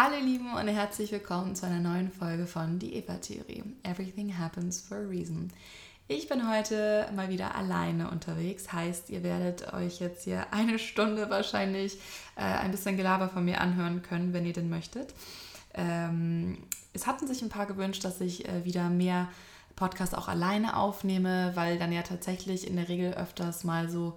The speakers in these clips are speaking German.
Hallo Lieben und herzlich willkommen zu einer neuen Folge von Die Eva-Theorie. Everything happens for a reason. Ich bin heute mal wieder alleine unterwegs, heißt, ihr werdet euch jetzt hier eine Stunde wahrscheinlich äh, ein bisschen Gelaber von mir anhören können, wenn ihr denn möchtet. Ähm, es hatten sich ein paar gewünscht, dass ich äh, wieder mehr Podcasts auch alleine aufnehme, weil dann ja tatsächlich in der Regel öfters mal so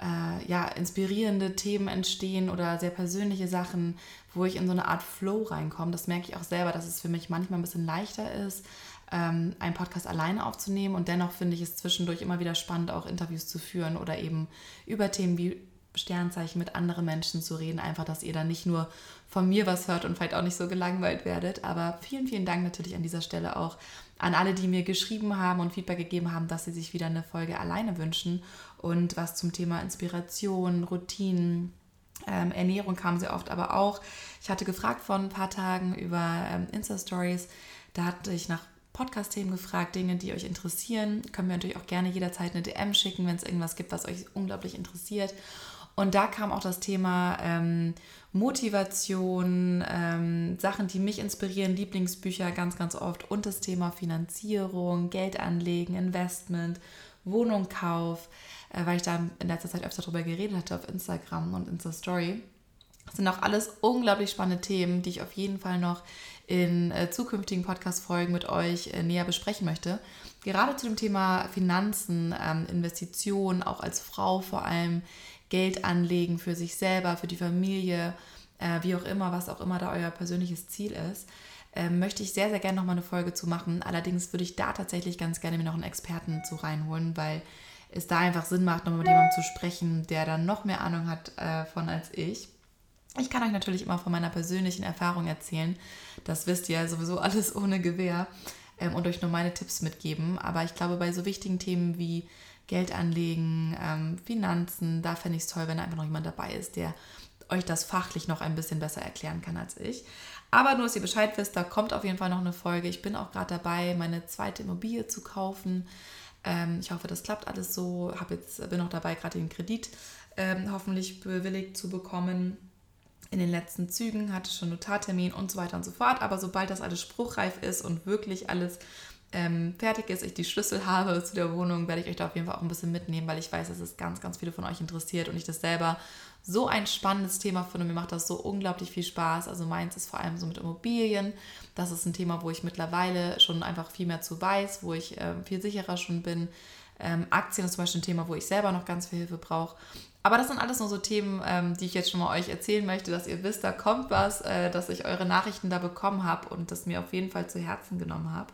äh, ja, inspirierende Themen entstehen oder sehr persönliche Sachen, wo ich in so eine Art Flow reinkomme. Das merke ich auch selber, dass es für mich manchmal ein bisschen leichter ist, ähm, einen Podcast alleine aufzunehmen. Und dennoch finde ich es zwischendurch immer wieder spannend, auch Interviews zu führen oder eben über Themen wie Sternzeichen mit anderen Menschen zu reden. Einfach, dass ihr dann nicht nur von mir was hört und vielleicht auch nicht so gelangweilt werdet. Aber vielen, vielen Dank natürlich an dieser Stelle auch an alle, die mir geschrieben haben und Feedback gegeben haben, dass sie sich wieder eine Folge alleine wünschen und was zum Thema Inspiration, Routinen, ähm, Ernährung kam sehr oft, aber auch, ich hatte gefragt vor ein paar Tagen über ähm, Insta-Stories, da hatte ich nach Podcast-Themen gefragt, Dinge, die euch interessieren. Können wir natürlich auch gerne jederzeit eine DM schicken, wenn es irgendwas gibt, was euch unglaublich interessiert. Und da kam auch das Thema ähm, Motivation, ähm, Sachen, die mich inspirieren, Lieblingsbücher ganz, ganz oft und das Thema Finanzierung, Geld anlegen, Investment, Wohnungkauf weil ich da in letzter Zeit öfter darüber geredet hatte auf Instagram und Insta Story. Das sind auch alles unglaublich spannende Themen, die ich auf jeden Fall noch in äh, zukünftigen Podcast-Folgen mit euch äh, näher besprechen möchte. Gerade zu dem Thema Finanzen, ähm, Investitionen, auch als Frau vor allem, Geld anlegen für sich selber, für die Familie, äh, wie auch immer, was auch immer da euer persönliches Ziel ist, ähm, möchte ich sehr, sehr gerne nochmal eine Folge zu machen. Allerdings würde ich da tatsächlich ganz gerne mir noch einen Experten zu reinholen, weil es da einfach Sinn macht, nochmal mit jemandem zu sprechen, der dann noch mehr Ahnung hat äh, von als ich. Ich kann euch natürlich immer von meiner persönlichen Erfahrung erzählen. Das wisst ihr sowieso alles ohne Gewehr ähm, und euch nur meine Tipps mitgeben. Aber ich glaube, bei so wichtigen Themen wie Geld anlegen, ähm, Finanzen, da fände ich es toll, wenn einfach noch jemand dabei ist, der euch das fachlich noch ein bisschen besser erklären kann als ich. Aber nur, dass ihr Bescheid wisst, da kommt auf jeden Fall noch eine Folge. Ich bin auch gerade dabei, meine zweite Immobilie zu kaufen. Ähm, ich hoffe, das klappt alles so. Hab jetzt, bin auch dabei, gerade den Kredit ähm, hoffentlich bewilligt zu bekommen. In den letzten Zügen hatte schon Notartermin und so weiter und so fort. Aber sobald das alles spruchreif ist und wirklich alles ähm, fertig ist, ich die Schlüssel habe zu der Wohnung, werde ich euch da auf jeden Fall auch ein bisschen mitnehmen, weil ich weiß, dass es ganz, ganz viele von euch interessiert und ich das selber so ein spannendes Thema finde. Mir macht das so unglaublich viel Spaß. Also meins ist vor allem so mit Immobilien. Das ist ein Thema, wo ich mittlerweile schon einfach viel mehr zu weiß, wo ich äh, viel sicherer schon bin. Ähm, Aktien ist zum Beispiel ein Thema, wo ich selber noch ganz viel Hilfe brauche. Aber das sind alles nur so Themen, ähm, die ich jetzt schon mal euch erzählen möchte, dass ihr wisst, da kommt was, äh, dass ich eure Nachrichten da bekommen habe und das mir auf jeden Fall zu Herzen genommen habe.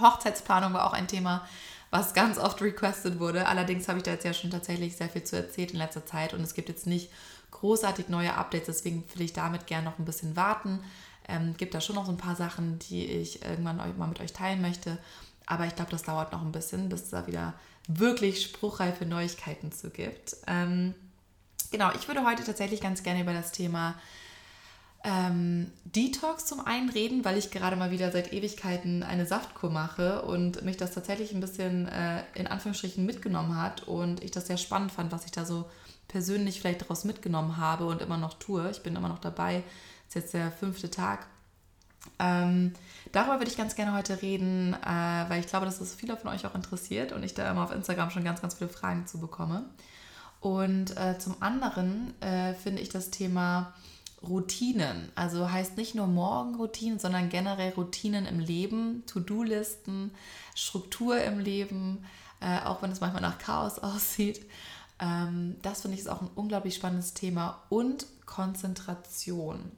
Hochzeitsplanung war auch ein Thema, was ganz oft requested wurde. Allerdings habe ich da jetzt ja schon tatsächlich sehr viel zu erzählt in letzter Zeit und es gibt jetzt nicht großartig neue Updates, deswegen will ich damit gerne noch ein bisschen warten. Ähm, gibt da schon noch so ein paar Sachen, die ich irgendwann mal mit euch teilen möchte. Aber ich glaube, das dauert noch ein bisschen, bis es da wieder wirklich spruchreife Neuigkeiten zu gibt. Ähm, genau, ich würde heute tatsächlich ganz gerne über das Thema ähm, Detox zum einen reden, weil ich gerade mal wieder seit Ewigkeiten eine Saftkur mache und mich das tatsächlich ein bisschen äh, in Anführungsstrichen mitgenommen hat und ich das sehr spannend fand, was ich da so persönlich vielleicht daraus mitgenommen habe und immer noch tue. Ich bin immer noch dabei. Ist jetzt der fünfte Tag. Ähm, darüber würde ich ganz gerne heute reden, äh, weil ich glaube, dass das viele von euch auch interessiert und ich da immer auf Instagram schon ganz, ganz viele Fragen zu bekomme. Und äh, zum anderen äh, finde ich das Thema Routinen. Also heißt nicht nur Morgenroutinen, sondern generell Routinen im Leben, To-Do-Listen, Struktur im Leben, äh, auch wenn es manchmal nach Chaos aussieht. Ähm, das finde ich ist auch ein unglaublich spannendes Thema. Und Konzentration.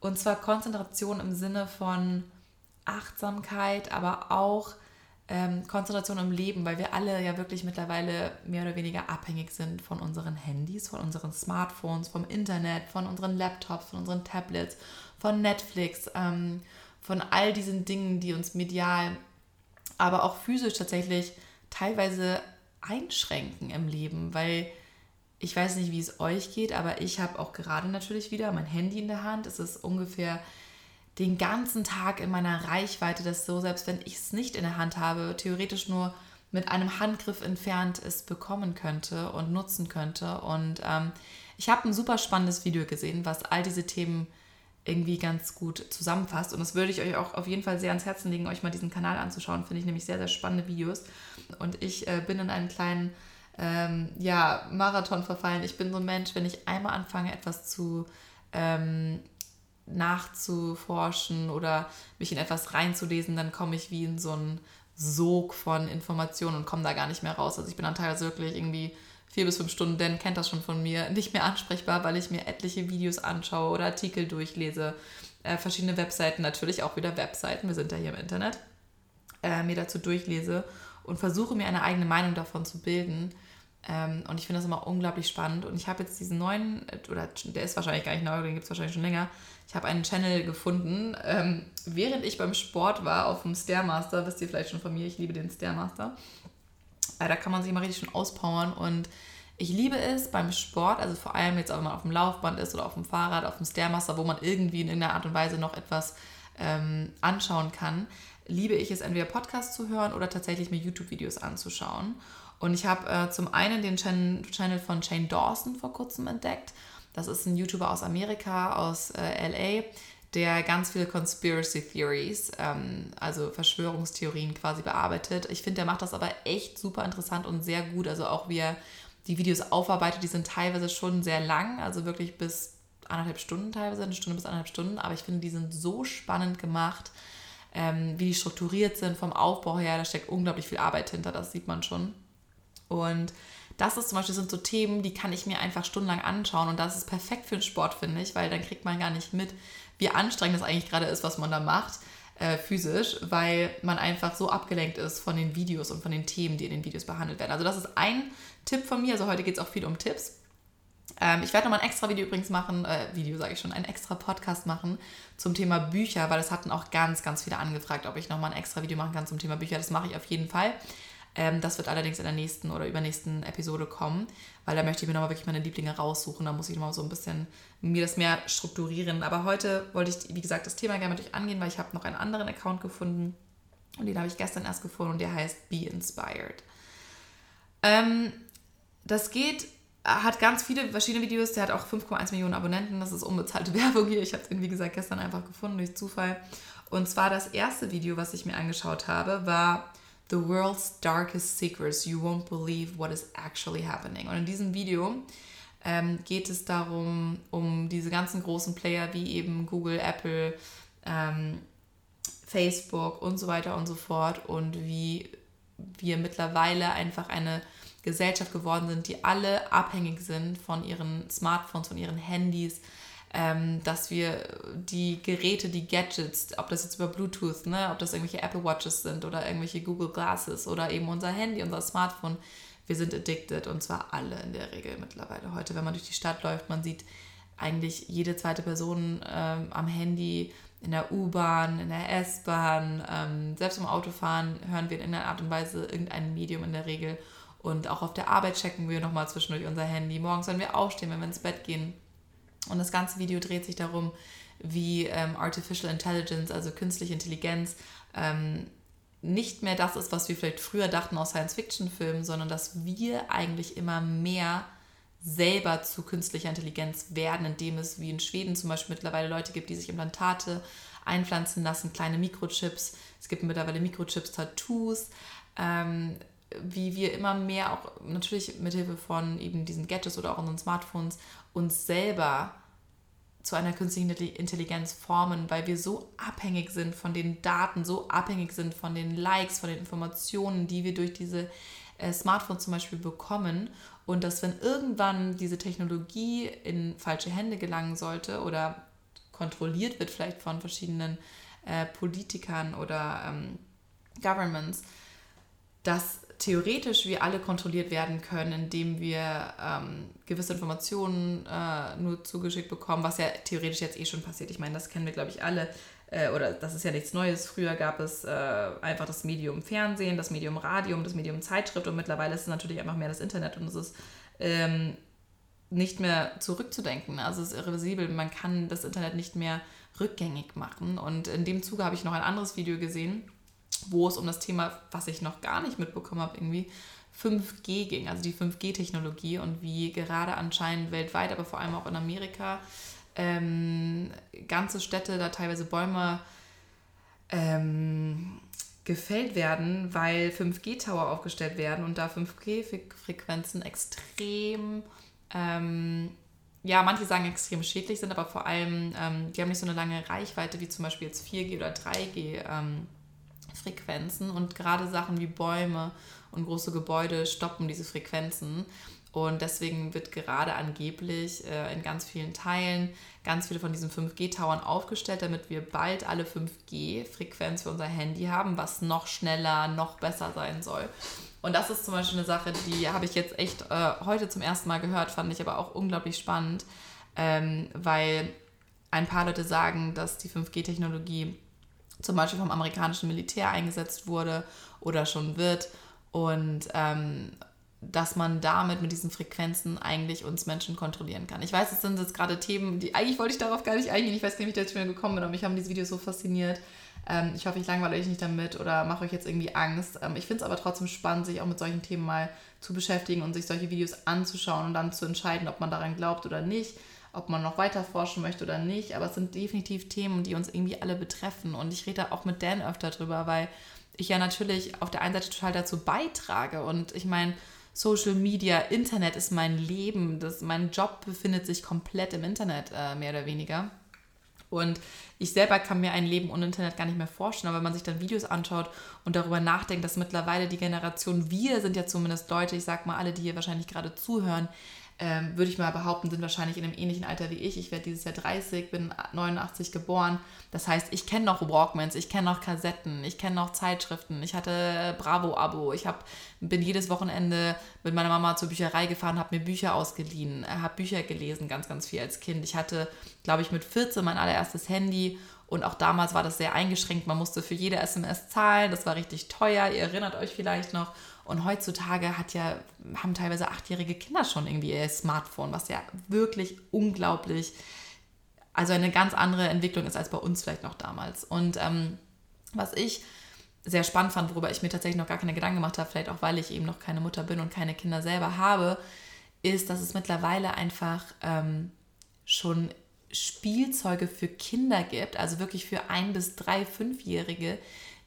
Und zwar Konzentration im Sinne von Achtsamkeit, aber auch ähm, Konzentration im Leben, weil wir alle ja wirklich mittlerweile mehr oder weniger abhängig sind von unseren Handys, von unseren Smartphones, vom Internet, von unseren Laptops, von unseren Tablets, von Netflix, ähm, von all diesen Dingen, die uns medial, aber auch physisch tatsächlich teilweise einschränken im Leben, weil ich weiß nicht, wie es euch geht, aber ich habe auch gerade natürlich wieder mein Handy in der Hand. Es ist ungefähr den ganzen Tag in meiner Reichweite, dass so, selbst wenn ich es nicht in der Hand habe, theoretisch nur mit einem Handgriff entfernt es bekommen könnte und nutzen könnte. Und ähm, ich habe ein super spannendes Video gesehen, was all diese Themen irgendwie ganz gut zusammenfasst. Und das würde ich euch auch auf jeden Fall sehr ans Herzen legen, euch mal diesen Kanal anzuschauen. Finde ich nämlich sehr, sehr spannende Videos. Und ich äh, bin in einen kleinen ähm, ja, Marathon verfallen. Ich bin so ein Mensch, wenn ich einmal anfange, etwas zu ähm, nachzuforschen oder mich in etwas reinzulesen, dann komme ich wie in so einen Sog von Informationen und komme da gar nicht mehr raus. Also ich bin dann teilweise wirklich irgendwie vier bis fünf Stunden, Dan kennt das schon von mir, nicht mehr ansprechbar, weil ich mir etliche Videos anschaue oder Artikel durchlese, äh, verschiedene Webseiten, natürlich auch wieder Webseiten, wir sind ja hier im Internet, äh, mir dazu durchlese und versuche mir eine eigene Meinung davon zu bilden. Ähm, und ich finde das immer unglaublich spannend. Und ich habe jetzt diesen neuen, oder der ist wahrscheinlich gar nicht neu, den gibt es wahrscheinlich schon länger. Ich habe einen Channel gefunden, ähm, während ich beim Sport war auf dem Stairmaster, wisst ihr vielleicht schon von mir, ich liebe den Stairmaster. Äh, da kann man sich immer richtig schön auspowern und ich liebe es beim Sport, also vor allem jetzt, wenn man auf dem Laufband ist oder auf dem Fahrrad, auf dem Stairmaster, wo man irgendwie in irgendeiner Art und Weise noch etwas ähm, anschauen kann, liebe ich es entweder Podcasts zu hören oder tatsächlich mir YouTube-Videos anzuschauen. Und ich habe äh, zum einen den Channel, Channel von Shane Dawson vor kurzem entdeckt. Das ist ein YouTuber aus Amerika, aus äh, LA, der ganz viele Conspiracy Theories, ähm, also Verschwörungstheorien quasi bearbeitet. Ich finde, der macht das aber echt super interessant und sehr gut. Also auch wie er die Videos aufarbeitet, die sind teilweise schon sehr lang, also wirklich bis anderthalb Stunden teilweise, eine Stunde bis anderthalb Stunden. Aber ich finde, die sind so spannend gemacht, ähm, wie die strukturiert sind vom Aufbau her. Da steckt unglaublich viel Arbeit hinter, das sieht man schon. Und das ist zum Beispiel sind so Themen, die kann ich mir einfach stundenlang anschauen und das ist perfekt für den Sport, finde ich, weil dann kriegt man gar nicht mit, wie anstrengend es eigentlich gerade ist, was man da macht, äh, physisch, weil man einfach so abgelenkt ist von den Videos und von den Themen, die in den Videos behandelt werden. Also das ist ein Tipp von mir, also heute geht es auch viel um Tipps. Ähm, ich werde nochmal ein extra Video übrigens machen, äh, Video sage ich schon, ein extra Podcast machen zum Thema Bücher, weil es hatten auch ganz, ganz viele angefragt, ob ich nochmal ein extra Video machen kann zum Thema Bücher. Das mache ich auf jeden Fall. Ähm, das wird allerdings in der nächsten oder übernächsten Episode kommen, weil da möchte ich mir nochmal wirklich meine Lieblinge raussuchen. Da muss ich nochmal so ein bisschen mir das mehr strukturieren. Aber heute wollte ich, wie gesagt, das Thema gerne mit euch angehen, weil ich habe noch einen anderen Account gefunden und den habe ich gestern erst gefunden und der heißt Be Inspired. Ähm, das geht, hat ganz viele verschiedene Videos. Der hat auch 5,1 Millionen Abonnenten. Das ist unbezahlte Werbung hier. Ich habe es, wie gesagt, gestern einfach gefunden durch Zufall. Und zwar das erste Video, was ich mir angeschaut habe, war The World's Darkest Secrets. You won't believe what is actually happening. Und in diesem Video ähm, geht es darum, um diese ganzen großen Player wie eben Google, Apple, ähm, Facebook und so weiter und so fort und wie wir mittlerweile einfach eine Gesellschaft geworden sind, die alle abhängig sind von ihren Smartphones, von ihren Handys, ähm, dass wir die Geräte, die Gadgets, ob das jetzt über Bluetooth, ne, ob das irgendwelche Apple Watches sind oder irgendwelche Google Glasses oder eben unser Handy, unser Smartphone, wir sind addicted und zwar alle in der Regel mittlerweile heute. Wenn man durch die Stadt läuft, man sieht eigentlich jede zweite Person ähm, am Handy, in der U-Bahn, in der S-Bahn, ähm, selbst im Autofahren hören wir in irgendeiner Art und Weise irgendein Medium in der Regel. Und auch auf der Arbeit checken wir nochmal zwischendurch unser Handy. Morgens, wenn wir aufstehen, wenn wir ins Bett gehen, und das ganze Video dreht sich darum, wie ähm, Artificial Intelligence, also künstliche Intelligenz, ähm, nicht mehr das ist, was wir vielleicht früher dachten aus Science-Fiction-Filmen, sondern dass wir eigentlich immer mehr selber zu künstlicher Intelligenz werden, indem es wie in Schweden zum Beispiel mittlerweile Leute gibt, die sich Implantate einpflanzen lassen, kleine Mikrochips. Es gibt mittlerweile Mikrochips-Tattoos. Ähm, wie wir immer mehr auch natürlich mithilfe von eben diesen Gadgets oder auch unseren Smartphones uns selber zu einer künstlichen Intelligenz formen, weil wir so abhängig sind von den Daten, so abhängig sind von den Likes, von den Informationen, die wir durch diese äh, Smartphones zum Beispiel bekommen. Und dass wenn irgendwann diese Technologie in falsche Hände gelangen sollte oder kontrolliert wird vielleicht von verschiedenen äh, Politikern oder ähm, Governments, dass theoretisch wir alle kontrolliert werden können, indem wir ähm, gewisse Informationen äh, nur zugeschickt bekommen, was ja theoretisch jetzt eh schon passiert. Ich meine, das kennen wir, glaube ich, alle. Äh, oder das ist ja nichts Neues. Früher gab es äh, einfach das Medium Fernsehen, das Medium Radium, das Medium Zeitschrift und mittlerweile ist es natürlich einfach mehr das Internet und es ist ähm, nicht mehr zurückzudenken. Also es ist irreversibel. Man kann das Internet nicht mehr rückgängig machen. Und in dem Zuge habe ich noch ein anderes Video gesehen wo es um das Thema, was ich noch gar nicht mitbekommen habe, irgendwie 5G ging, also die 5G-Technologie und wie gerade anscheinend weltweit, aber vor allem auch in Amerika, ähm, ganze Städte, da teilweise Bäume ähm, gefällt werden, weil 5G-Tower aufgestellt werden und da 5G-Frequenzen extrem, ähm, ja, manche sagen extrem schädlich sind, aber vor allem, ähm, die haben nicht so eine lange Reichweite wie zum Beispiel jetzt 4G oder 3G-Frequenzen ähm, und gerade Sachen wie Bäume und große Gebäude stoppen diese Frequenzen. Und deswegen wird gerade angeblich äh, in ganz vielen Teilen ganz viele von diesen 5G-Towern aufgestellt, damit wir bald alle 5G-Frequenz für unser Handy haben, was noch schneller, noch besser sein soll. Und das ist zum Beispiel eine Sache, die habe ich jetzt echt äh, heute zum ersten Mal gehört, fand ich aber auch unglaublich spannend, ähm, weil ein paar Leute sagen, dass die 5G-Technologie zum Beispiel vom amerikanischen Militär eingesetzt wurde oder schon wird. Und ähm, dass man damit mit diesen Frequenzen eigentlich uns Menschen kontrollieren kann. Ich weiß, es sind jetzt gerade Themen, die eigentlich wollte ich darauf gar nicht eingehen. Ich weiß nicht, wie ich dazu gekommen bin, aber mich haben diese Videos so fasziniert. Ähm, ich hoffe, ich langweile euch nicht damit oder mache euch jetzt irgendwie Angst. Ähm, ich finde es aber trotzdem spannend, sich auch mit solchen Themen mal zu beschäftigen und sich solche Videos anzuschauen und dann zu entscheiden, ob man daran glaubt oder nicht, ob man noch weiter forschen möchte oder nicht. Aber es sind definitiv Themen, die uns irgendwie alle betreffen. Und ich rede da auch mit Dan öfter drüber, weil ich ja natürlich auf der einen Seite total dazu beitrage. Und ich meine, Social Media, Internet ist mein Leben. Das, mein Job befindet sich komplett im Internet, äh, mehr oder weniger. Und ich selber kann mir ein Leben ohne Internet gar nicht mehr vorstellen, aber wenn man sich dann Videos anschaut und darüber nachdenkt, dass mittlerweile die Generation, wir sind ja zumindest Leute, ich sag mal alle, die hier wahrscheinlich gerade zuhören, ähm, würde ich mal behaupten, sind wahrscheinlich in einem ähnlichen Alter wie ich. Ich werde dieses Jahr 30, bin 89 geboren. Das heißt, ich kenne noch Walkmans, ich kenne noch Kassetten, ich kenne noch Zeitschriften. Ich hatte Bravo-Abo. Ich hab, bin jedes Wochenende mit meiner Mama zur Bücherei gefahren, habe mir Bücher ausgeliehen, äh, habe Bücher gelesen, ganz, ganz viel als Kind. Ich hatte, glaube ich, mit 14 mein allererstes Handy und auch damals war das sehr eingeschränkt. Man musste für jede SMS zahlen. Das war richtig teuer. Ihr erinnert euch vielleicht noch. Und heutzutage hat ja, haben teilweise achtjährige Kinder schon irgendwie ihr Smartphone, was ja wirklich unglaublich, also eine ganz andere Entwicklung ist als bei uns vielleicht noch damals. Und ähm, was ich sehr spannend fand, worüber ich mir tatsächlich noch gar keine Gedanken gemacht habe, vielleicht auch weil ich eben noch keine Mutter bin und keine Kinder selber habe, ist, dass es mittlerweile einfach ähm, schon Spielzeuge für Kinder gibt, also wirklich für ein bis drei, fünfjährige,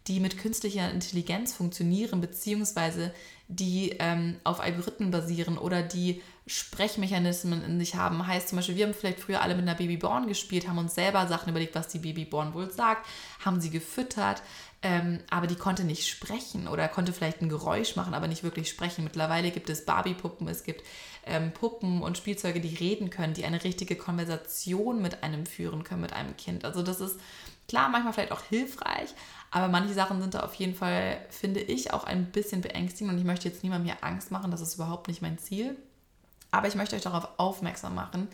die mit künstlicher Intelligenz funktionieren, beziehungsweise die ähm, auf Algorithmen basieren oder die Sprechmechanismen in sich haben. Heißt zum Beispiel, wir haben vielleicht früher alle mit einer Babyborn gespielt, haben uns selber Sachen überlegt, was die Babyborn wohl sagt, haben sie gefüttert, ähm, aber die konnte nicht sprechen oder konnte vielleicht ein Geräusch machen, aber nicht wirklich sprechen. Mittlerweile gibt es Barbie-Puppen, es gibt ähm, Puppen und Spielzeuge, die reden können, die eine richtige Konversation mit einem führen können, mit einem Kind. Also das ist klar, manchmal vielleicht auch hilfreich, aber manche Sachen sind da auf jeden Fall, finde ich, auch ein bisschen beängstigend und ich möchte jetzt niemandem hier Angst machen, das ist überhaupt nicht mein Ziel. Aber ich möchte euch darauf aufmerksam machen,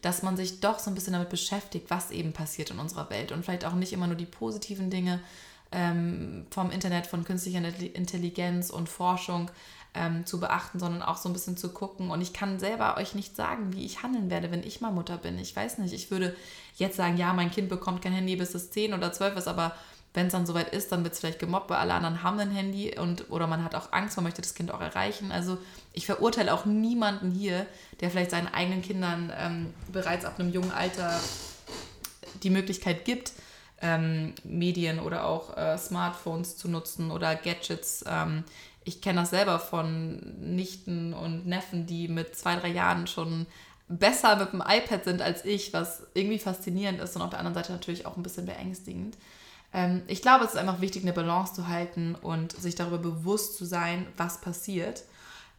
dass man sich doch so ein bisschen damit beschäftigt, was eben passiert in unserer Welt und vielleicht auch nicht immer nur die positiven Dinge ähm, vom Internet, von künstlicher Intelligenz und Forschung ähm, zu beachten, sondern auch so ein bisschen zu gucken. Und ich kann selber euch nicht sagen, wie ich handeln werde, wenn ich mal Mutter bin. Ich weiß nicht, ich würde jetzt sagen, ja, mein Kind bekommt kein Handy, bis es 10 oder 12 ist, aber wenn es dann soweit ist, dann wird es vielleicht gemobbt, weil alle anderen haben ein Handy und oder man hat auch Angst, man möchte das Kind auch erreichen. Also ich verurteile auch niemanden hier, der vielleicht seinen eigenen Kindern ähm, bereits ab einem jungen Alter die Möglichkeit gibt, ähm, Medien oder auch äh, Smartphones zu nutzen oder Gadgets. Ähm, ich kenne das selber von Nichten und Neffen, die mit zwei, drei Jahren schon besser mit dem iPad sind als ich, was irgendwie faszinierend ist und auf der anderen Seite natürlich auch ein bisschen beängstigend. Ähm, ich glaube, es ist einfach wichtig, eine Balance zu halten und sich darüber bewusst zu sein, was passiert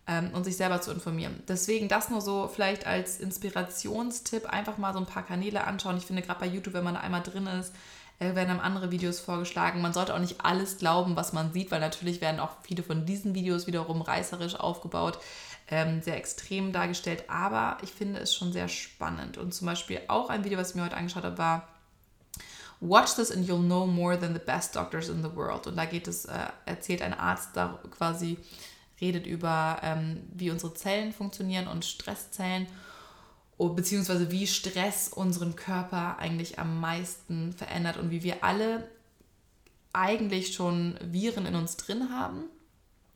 ähm, und sich selber zu informieren. Deswegen das nur so vielleicht als Inspirationstipp, einfach mal so ein paar Kanäle anschauen. Ich finde gerade bei YouTube, wenn man da einmal drin ist, äh, werden einem andere Videos vorgeschlagen. Man sollte auch nicht alles glauben, was man sieht, weil natürlich werden auch viele von diesen Videos wiederum reißerisch aufgebaut, ähm, sehr extrem dargestellt. Aber ich finde es schon sehr spannend. Und zum Beispiel auch ein Video, was ich mir heute angeschaut habe, war Watch this and you'll know more than the best doctors in the world. Und da geht es, äh, erzählt ein Arzt da quasi, redet über, ähm, wie unsere Zellen funktionieren und Stresszellen beziehungsweise wie Stress unseren Körper eigentlich am meisten verändert und wie wir alle eigentlich schon Viren in uns drin haben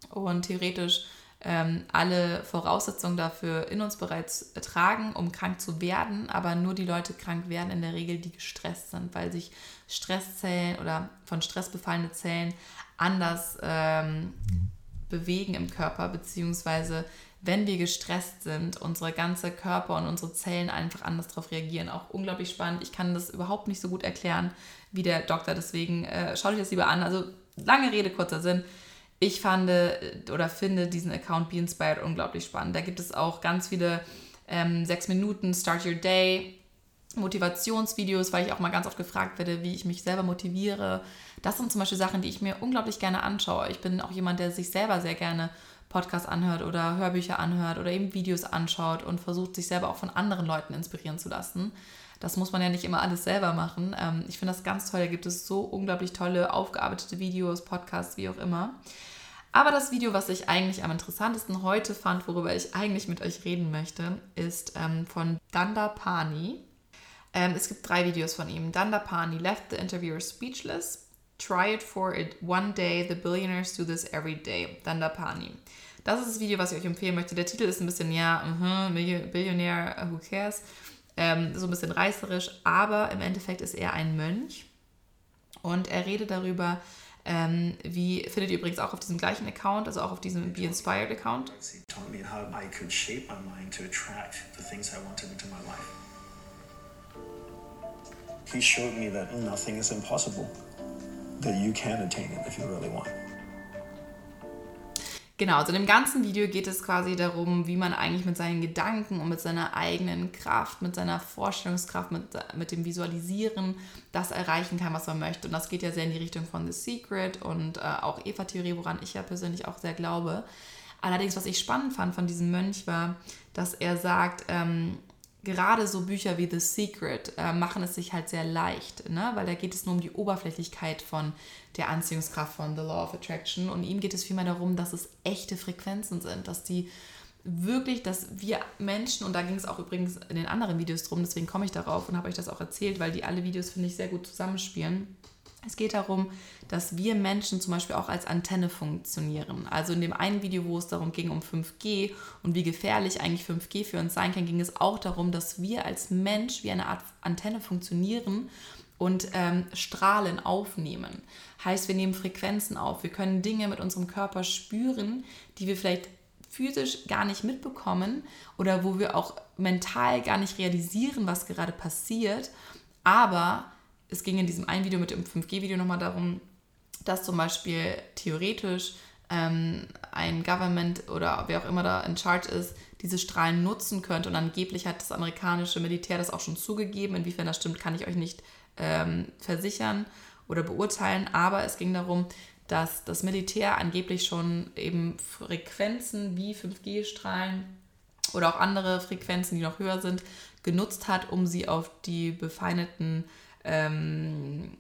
und theoretisch ähm, alle Voraussetzungen dafür in uns bereits tragen, um krank zu werden, aber nur die Leute krank werden in der Regel, die gestresst sind, weil sich Stresszellen oder von Stress befallene Zellen anders ähm, bewegen im Körper, beziehungsweise wenn wir gestresst sind, unsere ganze Körper und unsere Zellen einfach anders darauf reagieren. Auch unglaublich spannend. Ich kann das überhaupt nicht so gut erklären wie der Doktor, deswegen äh, schaut euch das lieber an. Also lange Rede, kurzer Sinn. Ich fand äh, oder finde diesen Account Be Inspired unglaublich spannend. Da gibt es auch ganz viele ähm, sechs Minuten Start Your Day Motivationsvideos, weil ich auch mal ganz oft gefragt werde, wie ich mich selber motiviere. Das sind zum Beispiel Sachen, die ich mir unglaublich gerne anschaue. Ich bin auch jemand, der sich selber sehr gerne Podcasts anhört oder Hörbücher anhört oder eben Videos anschaut und versucht, sich selber auch von anderen Leuten inspirieren zu lassen. Das muss man ja nicht immer alles selber machen. Ähm, ich finde das ganz toll. Da gibt es so unglaublich tolle, aufgearbeitete Videos, Podcasts, wie auch immer. Aber das Video, was ich eigentlich am interessantesten heute fand, worüber ich eigentlich mit euch reden möchte, ist ähm, von Danda Pani. Ähm, es gibt drei Videos von ihm. Danda Pani left the interviewer speechless. Try it for it one day. The billionaires do this every day. Danda Pani. Das ist das Video, was ich euch empfehlen möchte. Der Titel ist ein bisschen, ja, uh -huh, Billionär, who cares? Ähm, so ein bisschen reißerisch, aber im Endeffekt ist er ein Mönch und er redet darüber, ähm, wie findet ihr übrigens auch auf diesem gleichen Account, also auch auf diesem Be Inspired Account. He showed me that nothing is impossible, that you can attain it if you really want. Genau, also in dem ganzen Video geht es quasi darum, wie man eigentlich mit seinen Gedanken und mit seiner eigenen Kraft, mit seiner Vorstellungskraft, mit, mit dem Visualisieren das erreichen kann, was man möchte. Und das geht ja sehr in die Richtung von The Secret und äh, auch Eva-Theorie, woran ich ja persönlich auch sehr glaube. Allerdings, was ich spannend fand von diesem Mönch war, dass er sagt, ähm, gerade so Bücher wie The Secret äh, machen es sich halt sehr leicht, ne? weil da geht es nur um die Oberflächlichkeit von der Anziehungskraft von The Law of Attraction und ihm geht es vielmehr darum, dass es echte Frequenzen sind, dass die wirklich, dass wir Menschen, und da ging es auch übrigens in den anderen Videos drum, deswegen komme ich darauf und habe euch das auch erzählt, weil die alle Videos, finde ich, sehr gut zusammenspielen es geht darum, dass wir Menschen zum Beispiel auch als Antenne funktionieren. Also in dem einen Video, wo es darum ging, um 5G und wie gefährlich eigentlich 5G für uns sein kann, ging es auch darum, dass wir als Mensch wie eine Art Antenne funktionieren und ähm, Strahlen aufnehmen. Heißt, wir nehmen Frequenzen auf. Wir können Dinge mit unserem Körper spüren, die wir vielleicht physisch gar nicht mitbekommen oder wo wir auch mental gar nicht realisieren, was gerade passiert. Aber es ging in diesem einen Video mit dem 5G-Video nochmal darum, dass zum Beispiel theoretisch ähm, ein Government oder wer auch immer da in Charge ist, diese Strahlen nutzen könnte. Und angeblich hat das amerikanische Militär das auch schon zugegeben. Inwiefern das stimmt, kann ich euch nicht ähm, versichern oder beurteilen. Aber es ging darum, dass das Militär angeblich schon eben Frequenzen wie 5G-Strahlen oder auch andere Frequenzen, die noch höher sind, genutzt hat, um sie auf die befeindeten ähm,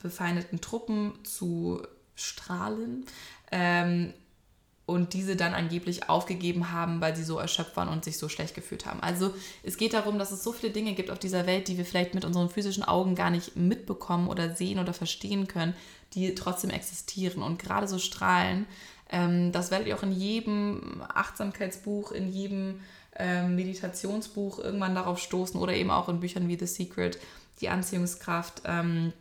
befeindeten Truppen zu strahlen ähm, und diese dann angeblich aufgegeben haben, weil sie so erschöpft waren und sich so schlecht gefühlt haben. Also es geht darum, dass es so viele Dinge gibt auf dieser Welt, die wir vielleicht mit unseren physischen Augen gar nicht mitbekommen oder sehen oder verstehen können, die trotzdem existieren. Und gerade so Strahlen, ähm, das werdet ihr auch in jedem Achtsamkeitsbuch, in jedem ähm, Meditationsbuch irgendwann darauf stoßen oder eben auch in Büchern wie The Secret die Anziehungskraft, ähm,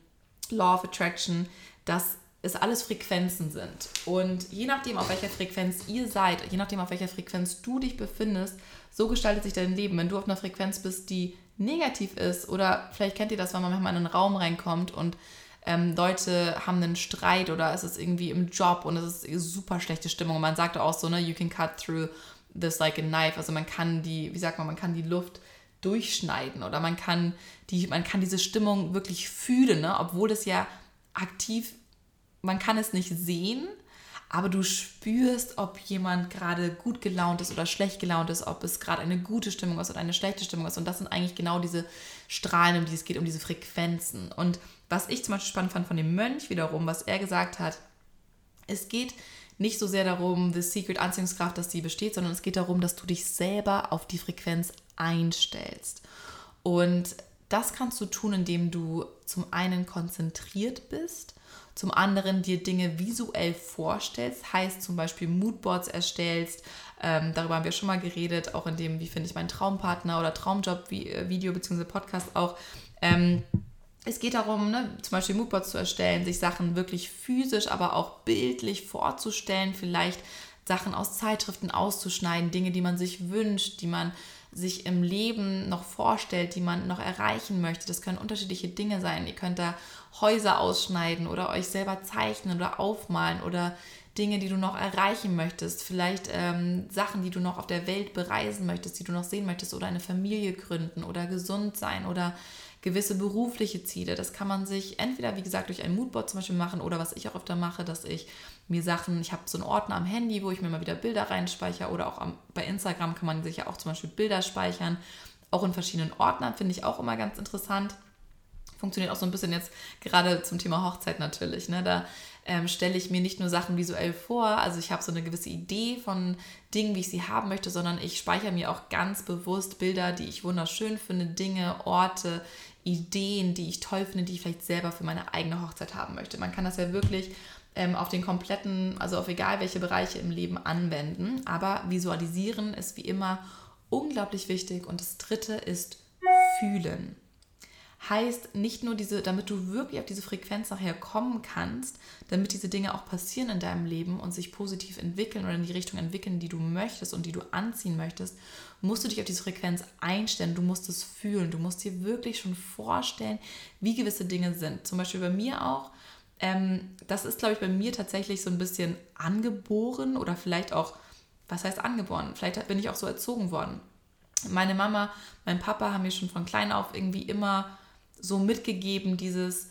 Law of Attraction, dass es alles Frequenzen sind. Und je nachdem, auf welcher Frequenz ihr seid, je nachdem, auf welcher Frequenz du dich befindest, so gestaltet sich dein Leben. Wenn du auf einer Frequenz bist, die negativ ist, oder vielleicht kennt ihr das, wenn man manchmal in einen Raum reinkommt und ähm, Leute haben einen Streit oder es ist irgendwie im Job und es ist super schlechte Stimmung. Und man sagt auch so, ne, you can cut through this like a knife. Also man kann die, wie sagt man, man kann die Luft durchschneiden oder man kann, die, man kann diese Stimmung wirklich fühlen, ne? obwohl es ja aktiv, man kann es nicht sehen, aber du spürst, ob jemand gerade gut gelaunt ist oder schlecht gelaunt ist, ob es gerade eine gute Stimmung ist oder eine schlechte Stimmung ist. Und das sind eigentlich genau diese Strahlen, um die es geht, um diese Frequenzen. Und was ich zum Beispiel spannend fand von dem Mönch wiederum, was er gesagt hat, es geht nicht so sehr darum, The Secret Anziehungskraft, dass die besteht, sondern es geht darum, dass du dich selber auf die Frequenz einstellst. Und das kannst du tun, indem du zum einen konzentriert bist Zum anderen dir Dinge visuell vorstellst, heißt zum Beispiel Moodboards erstellst. Ähm, darüber haben wir schon mal geredet, auch in dem, wie finde ich meinen Traumpartner oder Traumjob-Video äh, bzw. Podcast auch. Ähm, es geht darum, ne, zum Beispiel Moodboards zu erstellen, sich Sachen wirklich physisch, aber auch bildlich vorzustellen, vielleicht Sachen aus Zeitschriften auszuschneiden, Dinge, die man sich wünscht, die man sich im Leben noch vorstellt, die man noch erreichen möchte. Das können unterschiedliche Dinge sein. Ihr könnt da Häuser ausschneiden oder euch selber zeichnen oder aufmalen oder Dinge, die du noch erreichen möchtest, vielleicht ähm, Sachen, die du noch auf der Welt bereisen möchtest, die du noch sehen möchtest oder eine Familie gründen oder gesund sein oder gewisse berufliche Ziele. Das kann man sich entweder, wie gesagt, durch ein Moodboard zum Beispiel machen oder was ich auch öfter mache, dass ich mir Sachen, ich habe so einen Ordner am Handy, wo ich mir mal wieder Bilder reinspeichere oder auch am, bei Instagram kann man sich ja auch zum Beispiel Bilder speichern, auch in verschiedenen Ordnern, finde ich auch immer ganz interessant. Funktioniert auch so ein bisschen jetzt gerade zum Thema Hochzeit natürlich. Ne? Da ähm, stelle ich mir nicht nur Sachen visuell vor, also ich habe so eine gewisse Idee von Dingen, wie ich sie haben möchte, sondern ich speichere mir auch ganz bewusst Bilder, die ich wunderschön finde, Dinge, Orte, Ideen, die ich toll finde, die ich vielleicht selber für meine eigene Hochzeit haben möchte. Man kann das ja wirklich ähm, auf den kompletten, also auf egal welche Bereiche im Leben anwenden, aber visualisieren ist wie immer unglaublich wichtig und das dritte ist fühlen heißt nicht nur diese, damit du wirklich auf diese Frequenz nachher kommen kannst, damit diese Dinge auch passieren in deinem Leben und sich positiv entwickeln oder in die Richtung entwickeln, die du möchtest und die du anziehen möchtest, musst du dich auf diese Frequenz einstellen. Du musst es fühlen. Du musst dir wirklich schon vorstellen, wie gewisse Dinge sind. Zum Beispiel bei mir auch. Ähm, das ist, glaube ich, bei mir tatsächlich so ein bisschen angeboren oder vielleicht auch, was heißt angeboren? Vielleicht bin ich auch so erzogen worden. Meine Mama, mein Papa haben mir schon von klein auf irgendwie immer so mitgegeben, dieses,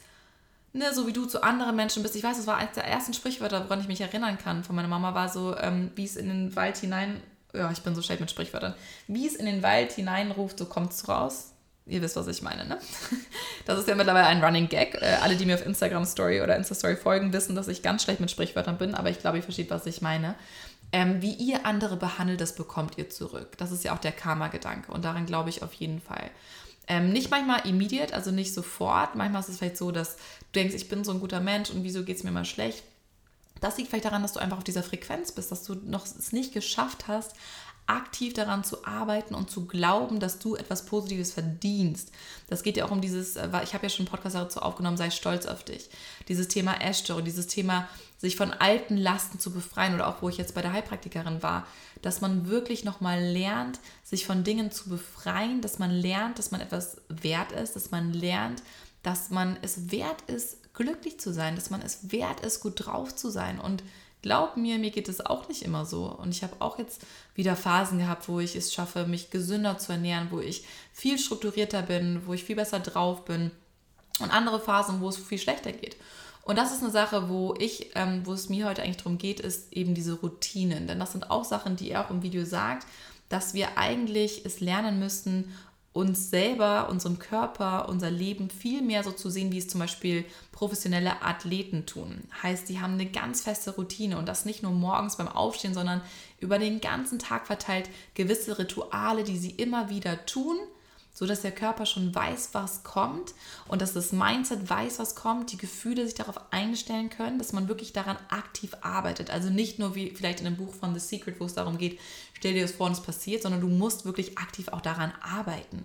ne, so wie du zu anderen Menschen bist. Ich weiß, das war eines der ersten Sprichwörter, woran ich mich erinnern kann von meiner Mama, war so, ähm, wie es in den Wald hinein, ja, ich bin so schlecht mit Sprichwörtern, wie es in den Wald hineinruft, so kommt es raus. Ihr wisst, was ich meine, ne? Das ist ja mittlerweile ein Running Gag. Äh, alle, die mir auf Instagram Story oder Insta Story folgen, wissen, dass ich ganz schlecht mit Sprichwörtern bin, aber ich glaube, ihr versteht, was ich meine. Ähm, wie ihr andere behandelt, das bekommt ihr zurück. Das ist ja auch der Karma-Gedanke und daran glaube ich auf jeden Fall. Ähm, nicht manchmal immediate, also nicht sofort. Manchmal ist es vielleicht so, dass du denkst, ich bin so ein guter Mensch und wieso geht es mir mal schlecht. Das liegt vielleicht daran, dass du einfach auf dieser Frequenz bist, dass du noch es nicht geschafft hast, aktiv daran zu arbeiten und zu glauben, dass du etwas Positives verdienst. Das geht ja auch um dieses, äh, ich habe ja schon einen Podcast dazu aufgenommen, sei stolz auf dich. Dieses Thema Essstörung, dieses Thema, sich von alten Lasten zu befreien oder auch wo ich jetzt bei der Heilpraktikerin war, dass man wirklich nochmal lernt, sich von Dingen zu befreien, dass man lernt, dass man etwas wert ist, dass man lernt, dass man es wert ist, glücklich zu sein, dass man es wert ist, gut drauf zu sein und glaub mir, mir geht es auch nicht immer so. Und ich habe auch jetzt wieder Phasen gehabt, wo ich es schaffe, mich gesünder zu ernähren, wo ich viel strukturierter bin, wo ich viel besser drauf bin. Und andere Phasen, wo es viel schlechter geht. Und das ist eine Sache, wo ich, ähm, wo es mir heute eigentlich darum geht, ist eben diese Routinen. Denn das sind auch Sachen, die er auch im Video sagt, dass wir eigentlich es lernen müssen, uns selber, unserem Körper, unser Leben viel mehr so zu sehen, wie es zum Beispiel professionelle Athleten tun. Heißt, die haben eine ganz feste Routine und das nicht nur morgens beim Aufstehen, sondern über den ganzen Tag verteilt gewisse Rituale, die sie immer wieder tun so dass der Körper schon weiß, was kommt und dass das Mindset weiß, was kommt, die Gefühle sich darauf einstellen können, dass man wirklich daran aktiv arbeitet. Also nicht nur wie vielleicht in einem Buch von The Secret, wo es darum geht, stell dir das vor und es passiert, sondern du musst wirklich aktiv auch daran arbeiten.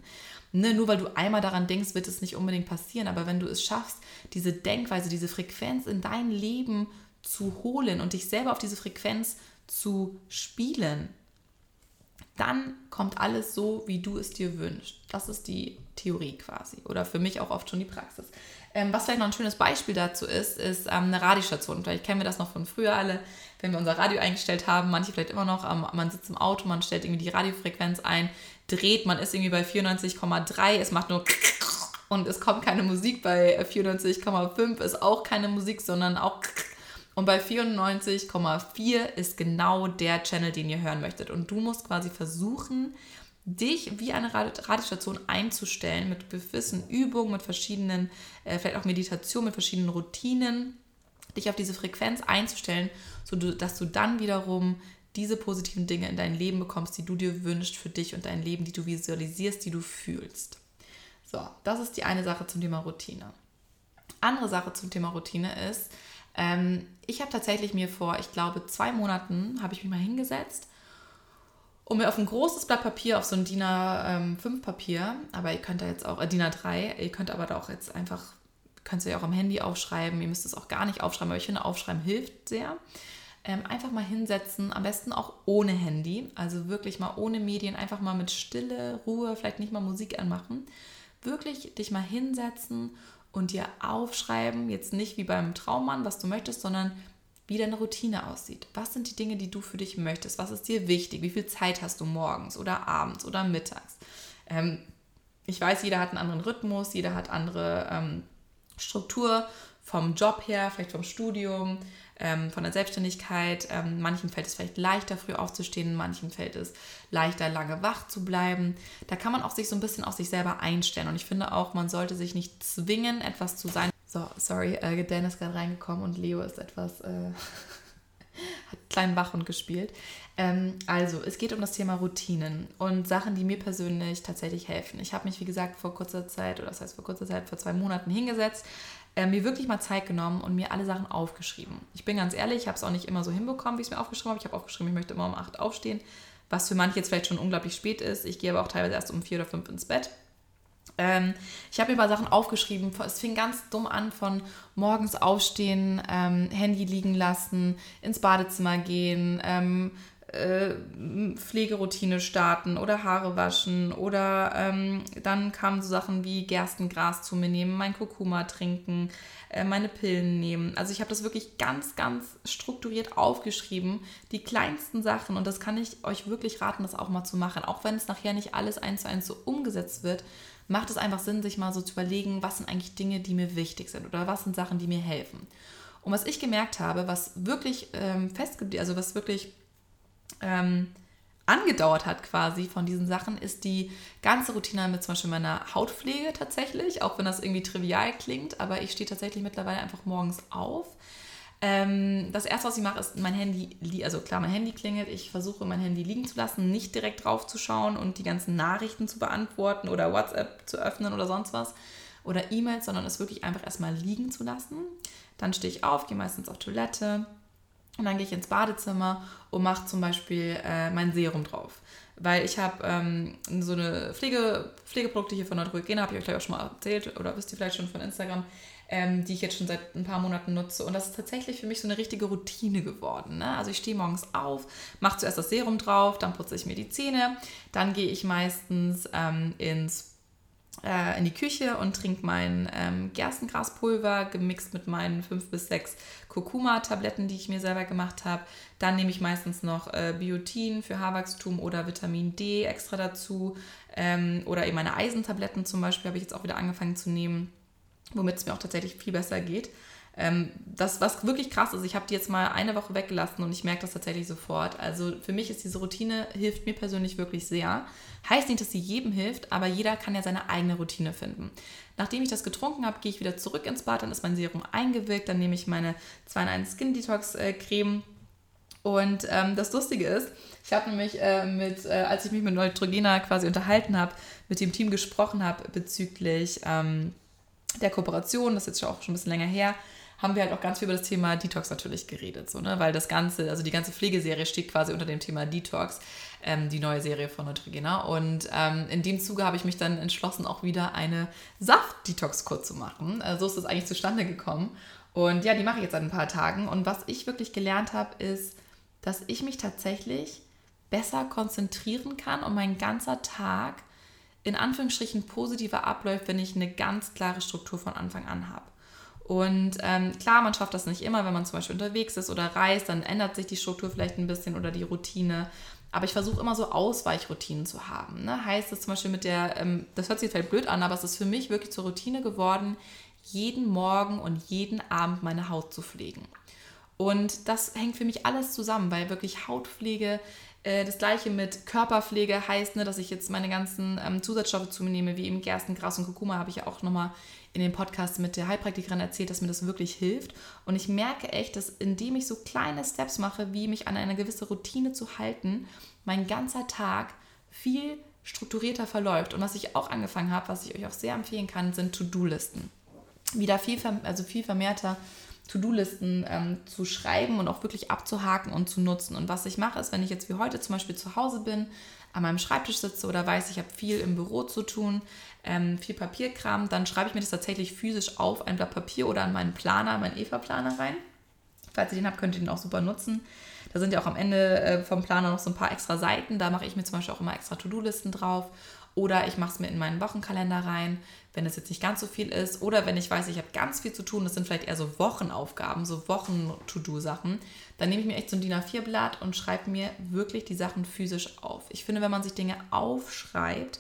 Ne, nur weil du einmal daran denkst, wird es nicht unbedingt passieren, aber wenn du es schaffst, diese Denkweise, diese Frequenz in dein Leben zu holen und dich selber auf diese Frequenz zu spielen, dann kommt alles so, wie du es dir wünschst. Das ist die Theorie quasi oder für mich auch oft schon die Praxis. Ähm, was vielleicht noch ein schönes Beispiel dazu ist, ist ähm, eine Radiostation. Vielleicht kennen wir das noch von früher alle, wenn wir unser Radio eingestellt haben, manche vielleicht immer noch, ähm, man sitzt im Auto, man stellt irgendwie die Radiofrequenz ein, dreht, man ist irgendwie bei 94,3, es macht nur und es kommt keine Musik bei 94,5, ist auch keine Musik, sondern auch und bei 94,4 ist genau der Channel, den ihr hören möchtet. Und du musst quasi versuchen, dich wie eine Radiostation einzustellen mit gewissen Übungen, mit verschiedenen, äh, vielleicht auch Meditation, mit verschiedenen Routinen, dich auf diese Frequenz einzustellen, sodass du dann wiederum diese positiven Dinge in dein Leben bekommst, die du dir wünschst für dich und dein Leben, die du visualisierst, die du fühlst. So, das ist die eine Sache zum Thema Routine. Andere Sache zum Thema Routine ist, ähm, ich habe tatsächlich mir vor, ich glaube, zwei Monaten habe ich mich mal hingesetzt und mir auf ein großes Blatt Papier, auf so ein DIN A5 ähm, Papier, aber ihr könnt da jetzt auch, äh, DIN A3, ihr könnt aber da auch jetzt einfach, könnt ihr ja auch am Handy aufschreiben, ihr müsst es auch gar nicht aufschreiben, aber ich finde, aufschreiben hilft sehr. Ähm, einfach mal hinsetzen, am besten auch ohne Handy, also wirklich mal ohne Medien, einfach mal mit Stille, Ruhe, vielleicht nicht mal Musik anmachen. Wirklich dich mal hinsetzen und dir aufschreiben, jetzt nicht wie beim Traummann, was du möchtest, sondern wie deine Routine aussieht. Was sind die Dinge, die du für dich möchtest? Was ist dir wichtig? Wie viel Zeit hast du morgens oder abends oder mittags? Ähm, ich weiß, jeder hat einen anderen Rhythmus, jeder hat andere ähm, Struktur vom Job her, vielleicht vom Studium, ähm, von der Selbstständigkeit. Ähm, manchen fällt es vielleicht leichter, früh aufzustehen, manchen fällt es leichter, lange wach zu bleiben. Da kann man auch sich so ein bisschen auf sich selber einstellen. Und ich finde auch, man sollte sich nicht zwingen, etwas zu sein. So, sorry, äh, Dan ist gerade reingekommen und Leo ist etwas. Äh, hat kleinen Wachhund gespielt. Ähm, also, es geht um das Thema Routinen und Sachen, die mir persönlich tatsächlich helfen. Ich habe mich, wie gesagt, vor kurzer Zeit, oder das heißt vor kurzer Zeit, vor zwei Monaten hingesetzt, äh, mir wirklich mal Zeit genommen und mir alle Sachen aufgeschrieben. Ich bin ganz ehrlich, ich habe es auch nicht immer so hinbekommen, wie ich es mir aufgeschrieben habe. Ich habe aufgeschrieben, ich möchte immer um 8 aufstehen, was für manche jetzt vielleicht schon unglaublich spät ist. Ich gehe aber auch teilweise erst um 4 oder 5 ins Bett. Ähm, ich habe mir mal Sachen aufgeschrieben. Es fing ganz dumm an von morgens aufstehen, ähm, Handy liegen lassen, ins Badezimmer gehen, ähm, äh, Pflegeroutine starten oder Haare waschen oder ähm, dann kamen so Sachen wie Gerstengras zu mir nehmen, mein Kurkuma trinken, äh, meine Pillen nehmen. Also ich habe das wirklich ganz, ganz strukturiert aufgeschrieben, die kleinsten Sachen und das kann ich euch wirklich raten, das auch mal zu machen, auch wenn es nachher nicht alles eins zu eins so umgesetzt wird. Macht es einfach Sinn, sich mal so zu überlegen, was sind eigentlich Dinge, die mir wichtig sind oder was sind Sachen, die mir helfen. Und was ich gemerkt habe, was wirklich ähm, festgeblieben, also was wirklich ähm, angedauert hat quasi von diesen Sachen, ist die ganze Routine mit zum Beispiel meiner Hautpflege tatsächlich, auch wenn das irgendwie trivial klingt, aber ich stehe tatsächlich mittlerweile einfach morgens auf. Ähm, das erste, was ich mache, ist mein Handy, also klar, mein Handy klingelt, ich versuche mein Handy liegen zu lassen, nicht direkt drauf zu schauen und die ganzen Nachrichten zu beantworten oder WhatsApp zu öffnen oder sonst was oder E-Mails, sondern es wirklich einfach erstmal liegen zu lassen. Dann stehe ich auf, gehe meistens auf Toilette, und dann gehe ich ins Badezimmer und mache zum Beispiel äh, mein Serum drauf. Weil ich habe ähm, so eine Pflege, Pflegeprodukte hier von Neutrogena, habe ich euch gleich auch schon mal erzählt oder wisst ihr vielleicht schon von Instagram, ähm, die ich jetzt schon seit ein paar Monaten nutze. Und das ist tatsächlich für mich so eine richtige Routine geworden. Ne? Also ich stehe morgens auf, mache zuerst das Serum drauf, dann putze ich mir die Zähne, dann gehe ich meistens ähm, ins äh, in die Küche und trinke mein ähm, Gerstengraspulver gemixt mit meinen fünf bis sechs Kurkuma-Tabletten, die ich mir selber gemacht habe. Dann nehme ich meistens noch äh, Biotin für Haarwachstum oder Vitamin D extra dazu. Ähm, oder eben meine Eisentabletten zum Beispiel habe ich jetzt auch wieder angefangen zu nehmen, womit es mir auch tatsächlich viel besser geht. Ähm, das, was wirklich krass ist, ich habe die jetzt mal eine Woche weggelassen und ich merke das tatsächlich sofort. Also für mich ist diese Routine, hilft mir persönlich wirklich sehr. Heißt nicht, dass sie jedem hilft, aber jeder kann ja seine eigene Routine finden. Nachdem ich das getrunken habe, gehe ich wieder zurück ins Bad, dann ist mein Serum eingewirkt, dann nehme ich meine 2 in 1 Skin Detox äh, Creme. Und ähm, das Lustige ist, ich habe nämlich äh, mit, äh, als ich mich mit Neutrogena quasi unterhalten habe, mit dem Team gesprochen habe bezüglich ähm, der Kooperation, das ist jetzt auch schon ein bisschen länger her, haben wir halt auch ganz viel über das Thema Detox natürlich geredet, so, ne? weil das Ganze, also die ganze Pflegeserie steht quasi unter dem Thema Detox, ähm, die neue Serie von Neutrogena. Und ähm, in dem Zuge habe ich mich dann entschlossen, auch wieder eine Saft-Detox-Kur zu machen. Äh, so ist das eigentlich zustande gekommen. Und ja, die mache ich jetzt seit ein paar Tagen. Und was ich wirklich gelernt habe, ist, dass ich mich tatsächlich besser konzentrieren kann und mein ganzer Tag in Anführungsstrichen positiver abläuft, wenn ich eine ganz klare Struktur von Anfang an habe. Und ähm, klar, man schafft das nicht immer, wenn man zum Beispiel unterwegs ist oder reist, dann ändert sich die Struktur vielleicht ein bisschen oder die Routine. Aber ich versuche immer so Ausweichroutinen zu haben. Ne? Heißt es zum Beispiel mit der, ähm, das hört sich vielleicht blöd an, aber es ist für mich wirklich zur Routine geworden, jeden Morgen und jeden Abend meine Haut zu pflegen. Und das hängt für mich alles zusammen, weil wirklich Hautpflege äh, das gleiche mit Körperpflege heißt, ne, dass ich jetzt meine ganzen ähm, Zusatzstoffe zu mir nehme, wie eben Gerstengras und Kurkuma, habe ich ja auch nochmal in dem Podcast mit der Heilpraktikerin erzählt, dass mir das wirklich hilft. Und ich merke echt, dass indem ich so kleine Steps mache, wie mich an eine gewisse Routine zu halten, mein ganzer Tag viel strukturierter verläuft. Und was ich auch angefangen habe, was ich euch auch sehr empfehlen kann, sind To-Do-Listen. wieder viel, also viel vermehrter To-Do-Listen ähm, zu schreiben und auch wirklich abzuhaken und zu nutzen. Und was ich mache, ist, wenn ich jetzt wie heute zum Beispiel zu Hause bin, an meinem Schreibtisch sitze oder weiß, ich habe viel im Büro zu tun, ähm, viel Papierkram, dann schreibe ich mir das tatsächlich physisch auf ein Blatt Papier oder an meinen Planer, meinen Eva-Planer rein. Falls ihr den habt, könnt ihr den auch super nutzen. Da sind ja auch am Ende äh, vom Planer noch so ein paar extra Seiten. Da mache ich mir zum Beispiel auch immer extra To-Do-Listen drauf. Oder ich mache es mir in meinen Wochenkalender rein, wenn es jetzt nicht ganz so viel ist. Oder wenn ich weiß, ich habe ganz viel zu tun, das sind vielleicht eher so Wochenaufgaben, so Wochen-To-Do-Sachen, dann nehme ich mir echt so ein DIN A4-Blatt und schreibe mir wirklich die Sachen physisch auf. Ich finde, wenn man sich Dinge aufschreibt,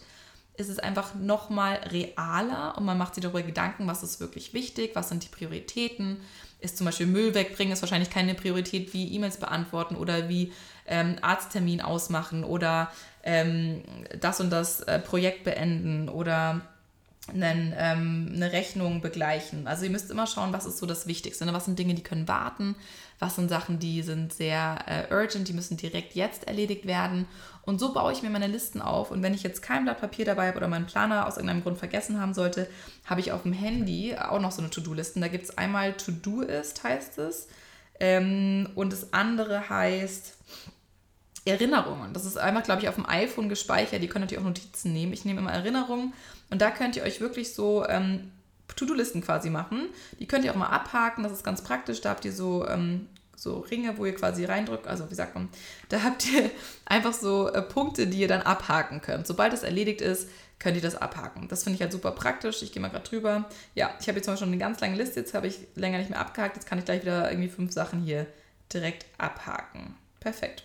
ist es einfach nochmal realer und man macht sich darüber Gedanken, was ist wirklich wichtig, was sind die Prioritäten. Ist zum Beispiel Müll wegbringen, ist wahrscheinlich keine Priorität wie E-Mails beantworten oder wie ähm, Arzttermin ausmachen oder ähm, das und das äh, Projekt beenden oder einen, ähm, eine Rechnung begleichen. Also ihr müsst immer schauen, was ist so das Wichtigste. Ne? Was sind Dinge, die können warten? Was sind Sachen, die sind sehr äh, urgent, die müssen direkt jetzt erledigt werden? Und so baue ich mir meine Listen auf. Und wenn ich jetzt kein Blatt Papier dabei habe oder meinen Planer aus irgendeinem Grund vergessen haben sollte, habe ich auf dem Handy auch noch so eine To-Do-Listen. Da gibt es einmal To-Do-Ist, heißt es. Ähm, und das andere heißt Erinnerungen. Das ist einmal, glaube ich, auf dem iPhone gespeichert. Die können natürlich auch Notizen nehmen. Ich nehme immer Erinnerungen und da könnt ihr euch wirklich so ähm, To-Do-Listen quasi machen. Die könnt ihr auch mal abhaken. Das ist ganz praktisch. Da habt ihr so, ähm, so Ringe, wo ihr quasi reindrückt. Also, wie sagt man? Da habt ihr einfach so äh, Punkte, die ihr dann abhaken könnt. Sobald es erledigt ist, könnt ihr das abhaken. Das finde ich halt super praktisch. Ich gehe mal gerade drüber. Ja, ich habe jetzt zum Beispiel schon eine ganz lange Liste. Jetzt habe ich länger nicht mehr abgehakt. Jetzt kann ich gleich wieder irgendwie fünf Sachen hier direkt abhaken. Perfekt.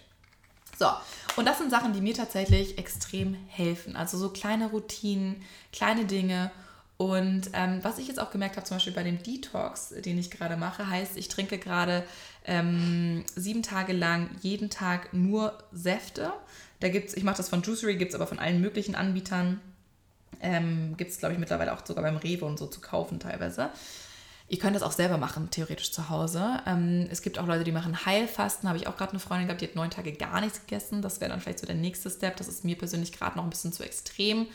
So, und das sind Sachen, die mir tatsächlich extrem helfen. Also so kleine Routinen, kleine Dinge. Und ähm, was ich jetzt auch gemerkt habe, zum Beispiel bei dem Detox, den ich gerade mache, heißt, ich trinke gerade ähm, sieben Tage lang jeden Tag nur Säfte. Da gibt's, ich mache das von Juicery, gibt es aber von allen möglichen Anbietern. Ähm, gibt es, glaube ich, mittlerweile auch sogar beim Rewe und so zu kaufen teilweise. Ihr könnt das auch selber machen, theoretisch zu Hause. Ähm, es gibt auch Leute, die machen Heilfasten. Habe ich auch gerade eine Freundin gehabt, die hat neun Tage gar nichts gegessen. Das wäre dann vielleicht so der nächste Step. Das ist mir persönlich gerade noch ein bisschen zu extrem.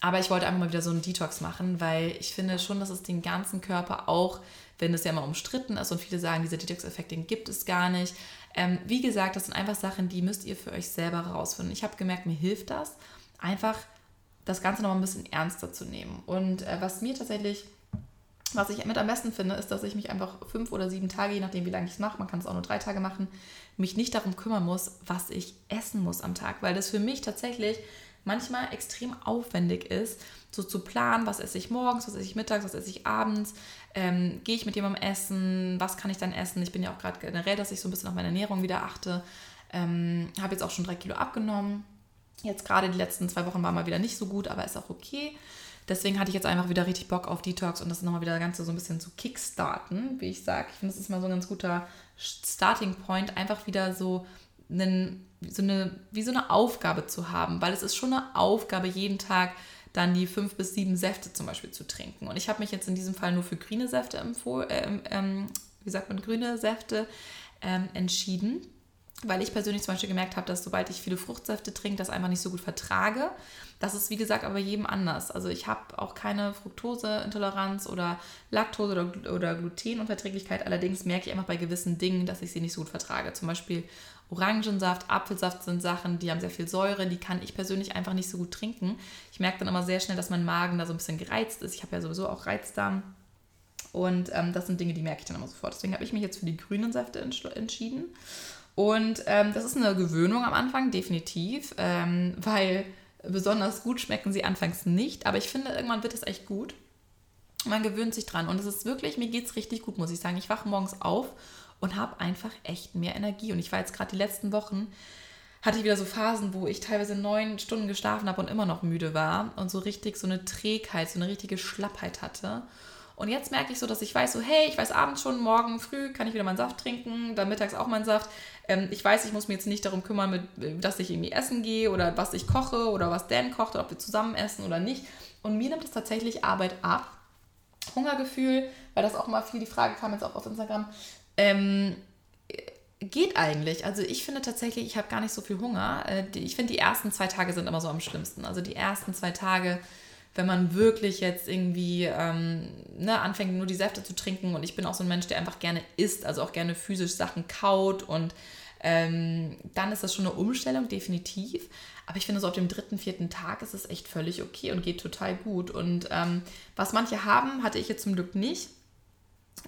Aber ich wollte einfach mal wieder so einen Detox machen, weil ich finde schon, dass es den ganzen Körper auch, wenn es ja immer umstritten ist und viele sagen, dieser Detox-Effekt, den gibt es gar nicht. Ähm, wie gesagt, das sind einfach Sachen, die müsst ihr für euch selber herausfinden. Ich habe gemerkt, mir hilft das, einfach das Ganze noch ein bisschen ernster zu nehmen. Und äh, was mir tatsächlich was ich mit am besten finde, ist, dass ich mich einfach fünf oder sieben Tage, je nachdem wie lange ich es mache, man kann es auch nur drei Tage machen, mich nicht darum kümmern muss, was ich essen muss am Tag, weil das für mich tatsächlich manchmal extrem aufwendig ist, so zu planen, was esse ich morgens, was esse ich mittags, was esse ich abends, ähm, gehe ich mit jemandem essen, was kann ich dann essen. Ich bin ja auch gerade generell, dass ich so ein bisschen auf meine Ernährung wieder achte. Ähm, habe jetzt auch schon drei Kilo abgenommen. Jetzt gerade die letzten zwei Wochen war mal wieder nicht so gut, aber ist auch okay. Deswegen hatte ich jetzt einfach wieder richtig Bock auf Detox und das nochmal wieder Ganze so ein bisschen zu kickstarten, wie ich sage. Ich finde, das ist mal so ein ganz guter Starting Point, einfach wieder so, einen, so eine, wie so eine Aufgabe zu haben, weil es ist schon eine Aufgabe, jeden Tag dann die fünf bis sieben Säfte zum Beispiel zu trinken. Und ich habe mich jetzt in diesem Fall nur für grüne Säfte empfohlen, äh, ähm, wie sagt man, grüne Säfte ähm, entschieden weil ich persönlich zum Beispiel gemerkt habe, dass sobald ich viele Fruchtsäfte trinke, das einfach nicht so gut vertrage. Das ist wie gesagt aber jedem anders. Also ich habe auch keine Fructoseintoleranz oder Laktose oder, oder Glutenunverträglichkeit. Allerdings merke ich einfach bei gewissen Dingen, dass ich sie nicht so gut vertrage. Zum Beispiel Orangensaft, Apfelsaft sind Sachen, die haben sehr viel Säure, die kann ich persönlich einfach nicht so gut trinken. Ich merke dann immer sehr schnell, dass mein Magen da so ein bisschen gereizt ist. Ich habe ja sowieso auch Reizdarm. Und ähm, das sind Dinge, die merke ich dann immer sofort. Deswegen habe ich mich jetzt für die grünen Säfte entschieden. Und ähm, das ist eine Gewöhnung am Anfang, definitiv, ähm, weil besonders gut schmecken sie anfangs nicht, aber ich finde, irgendwann wird es echt gut. Man gewöhnt sich dran und es ist wirklich, mir geht es richtig gut, muss ich sagen. Ich wache morgens auf und habe einfach echt mehr Energie. Und ich war jetzt gerade die letzten Wochen, hatte ich wieder so Phasen, wo ich teilweise neun Stunden geschlafen habe und immer noch müde war und so richtig so eine Trägheit, so eine richtige Schlappheit hatte. Und jetzt merke ich so, dass ich weiß, so, hey, ich weiß abends schon, morgen früh kann ich wieder meinen Saft trinken, dann mittags auch meinen Saft. Ähm, ich weiß, ich muss mir jetzt nicht darum kümmern, mit, dass ich irgendwie essen gehe oder was ich koche oder was Dan kocht oder ob wir zusammen essen oder nicht. Und mir nimmt es tatsächlich Arbeit ab. Hungergefühl, weil das auch mal viel die Frage kam jetzt auch auf Instagram. Ähm, geht eigentlich. Also ich finde tatsächlich, ich habe gar nicht so viel Hunger. Äh, ich finde, die ersten zwei Tage sind immer so am schlimmsten. Also die ersten zwei Tage wenn man wirklich jetzt irgendwie ähm, ne, anfängt, nur die Säfte zu trinken. Und ich bin auch so ein Mensch, der einfach gerne isst, also auch gerne physisch Sachen kaut. Und ähm, dann ist das schon eine Umstellung, definitiv. Aber ich finde, so auf dem dritten, vierten Tag ist es echt völlig okay und geht total gut. Und ähm, was manche haben, hatte ich jetzt zum Glück nicht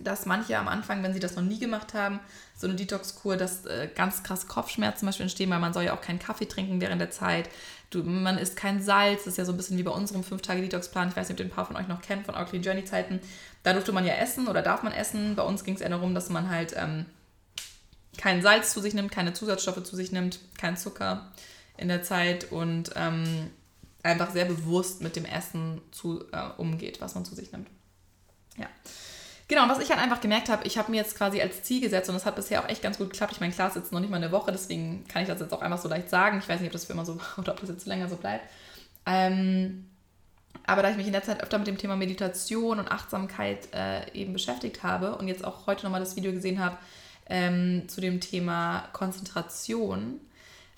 dass manche am Anfang, wenn sie das noch nie gemacht haben, so eine Detox-Kur, dass äh, ganz krass Kopfschmerzen zum Beispiel entstehen, weil man soll ja auch keinen Kaffee trinken während der Zeit. Du, man isst kein Salz, das ist ja so ein bisschen wie bei unserem 5-Tage-Detox-Plan. Ich weiß nicht, ob den ein paar von euch noch kennt, von Our Clean Journey-Zeiten. Da durfte man ja essen oder darf man essen. Bei uns ging es eher darum, dass man halt ähm, kein Salz zu sich nimmt, keine Zusatzstoffe zu sich nimmt, kein Zucker in der Zeit und ähm, einfach sehr bewusst mit dem Essen zu, äh, umgeht, was man zu sich nimmt. Ja. Genau, und was ich halt einfach gemerkt habe, ich habe mir jetzt quasi als Ziel gesetzt und das hat bisher auch echt ganz gut geklappt. Ich meine, klar, es jetzt noch nicht mal eine Woche, deswegen kann ich das jetzt auch einfach so leicht sagen. Ich weiß nicht, ob das für immer so oder ob das jetzt länger so bleibt. Ähm, aber da ich mich in der Zeit öfter mit dem Thema Meditation und Achtsamkeit äh, eben beschäftigt habe und jetzt auch heute nochmal das Video gesehen habe ähm, zu dem Thema Konzentration,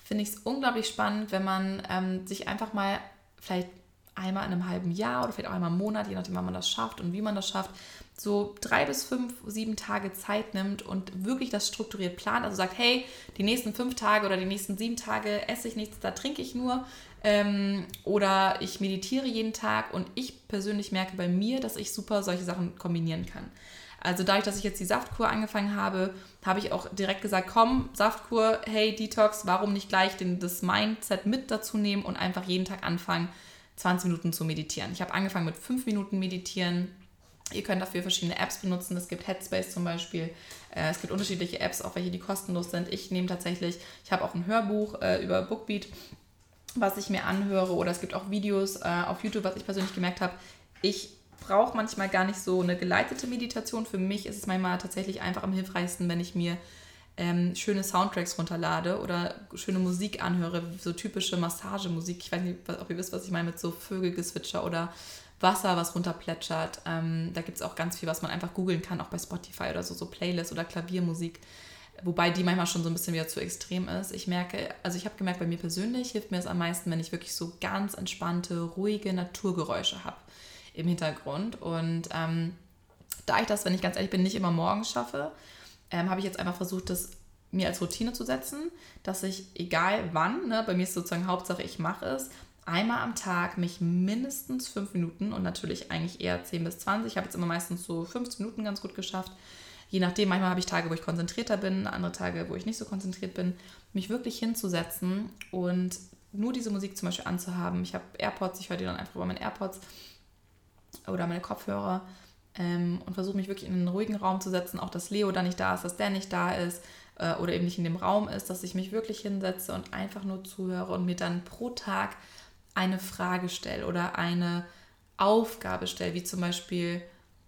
finde ich es unglaublich spannend, wenn man ähm, sich einfach mal vielleicht einmal in einem halben Jahr oder vielleicht auch einmal im Monat, je nachdem, wann man das schafft und wie man das schafft, so drei bis fünf, sieben Tage Zeit nimmt und wirklich das strukturiert plant. Also sagt, hey, die nächsten fünf Tage oder die nächsten sieben Tage esse ich nichts, da trinke ich nur. Ähm, oder ich meditiere jeden Tag und ich persönlich merke bei mir, dass ich super solche Sachen kombinieren kann. Also dadurch, dass ich jetzt die Saftkur angefangen habe, habe ich auch direkt gesagt, komm, Saftkur, hey, Detox, warum nicht gleich den, das Mindset mit dazu nehmen und einfach jeden Tag anfangen, 20 Minuten zu meditieren. Ich habe angefangen mit 5 Minuten meditieren, Ihr könnt dafür verschiedene Apps benutzen. Es gibt Headspace zum Beispiel. Äh, es gibt unterschiedliche Apps, auch welche, die kostenlos sind. Ich nehme tatsächlich, ich habe auch ein Hörbuch äh, über Bookbeat, was ich mir anhöre. Oder es gibt auch Videos äh, auf YouTube, was ich persönlich gemerkt habe. Ich brauche manchmal gar nicht so eine geleitete Meditation. Für mich ist es manchmal tatsächlich einfach am hilfreichsten, wenn ich mir ähm, schöne Soundtracks runterlade oder schöne Musik anhöre, so typische Massagemusik. Ich weiß nicht, ob ihr wisst, was ich meine mit so Vögelgezwitscher oder Wasser, was runterplätschert. Ähm, da gibt es auch ganz viel, was man einfach googeln kann, auch bei Spotify oder so, so Playlists oder Klaviermusik. Wobei die manchmal schon so ein bisschen wieder zu extrem ist. Ich merke, also ich habe gemerkt, bei mir persönlich hilft mir es am meisten, wenn ich wirklich so ganz entspannte, ruhige Naturgeräusche habe im Hintergrund. Und ähm, da ich das, wenn ich ganz ehrlich bin, nicht immer morgens schaffe, ähm, habe ich jetzt einfach versucht, das mir als Routine zu setzen, dass ich, egal wann, ne, bei mir ist sozusagen Hauptsache, ich mache es, einmal am Tag mich mindestens fünf Minuten und natürlich eigentlich eher 10 bis 20. Ich habe jetzt immer meistens so 15 Minuten ganz gut geschafft. Je nachdem, manchmal habe ich Tage, wo ich konzentrierter bin, andere Tage, wo ich nicht so konzentriert bin, mich wirklich hinzusetzen und nur diese Musik zum Beispiel anzuhaben. Ich habe AirPods, ich höre die dann einfach über meine AirPods oder meine Kopfhörer ähm, und versuche mich wirklich in einen ruhigen Raum zu setzen, auch dass Leo da nicht da ist, dass der nicht da ist äh, oder eben nicht in dem Raum ist, dass ich mich wirklich hinsetze und einfach nur zuhöre und mir dann pro Tag eine Frage stelle oder eine Aufgabe stelle, wie zum Beispiel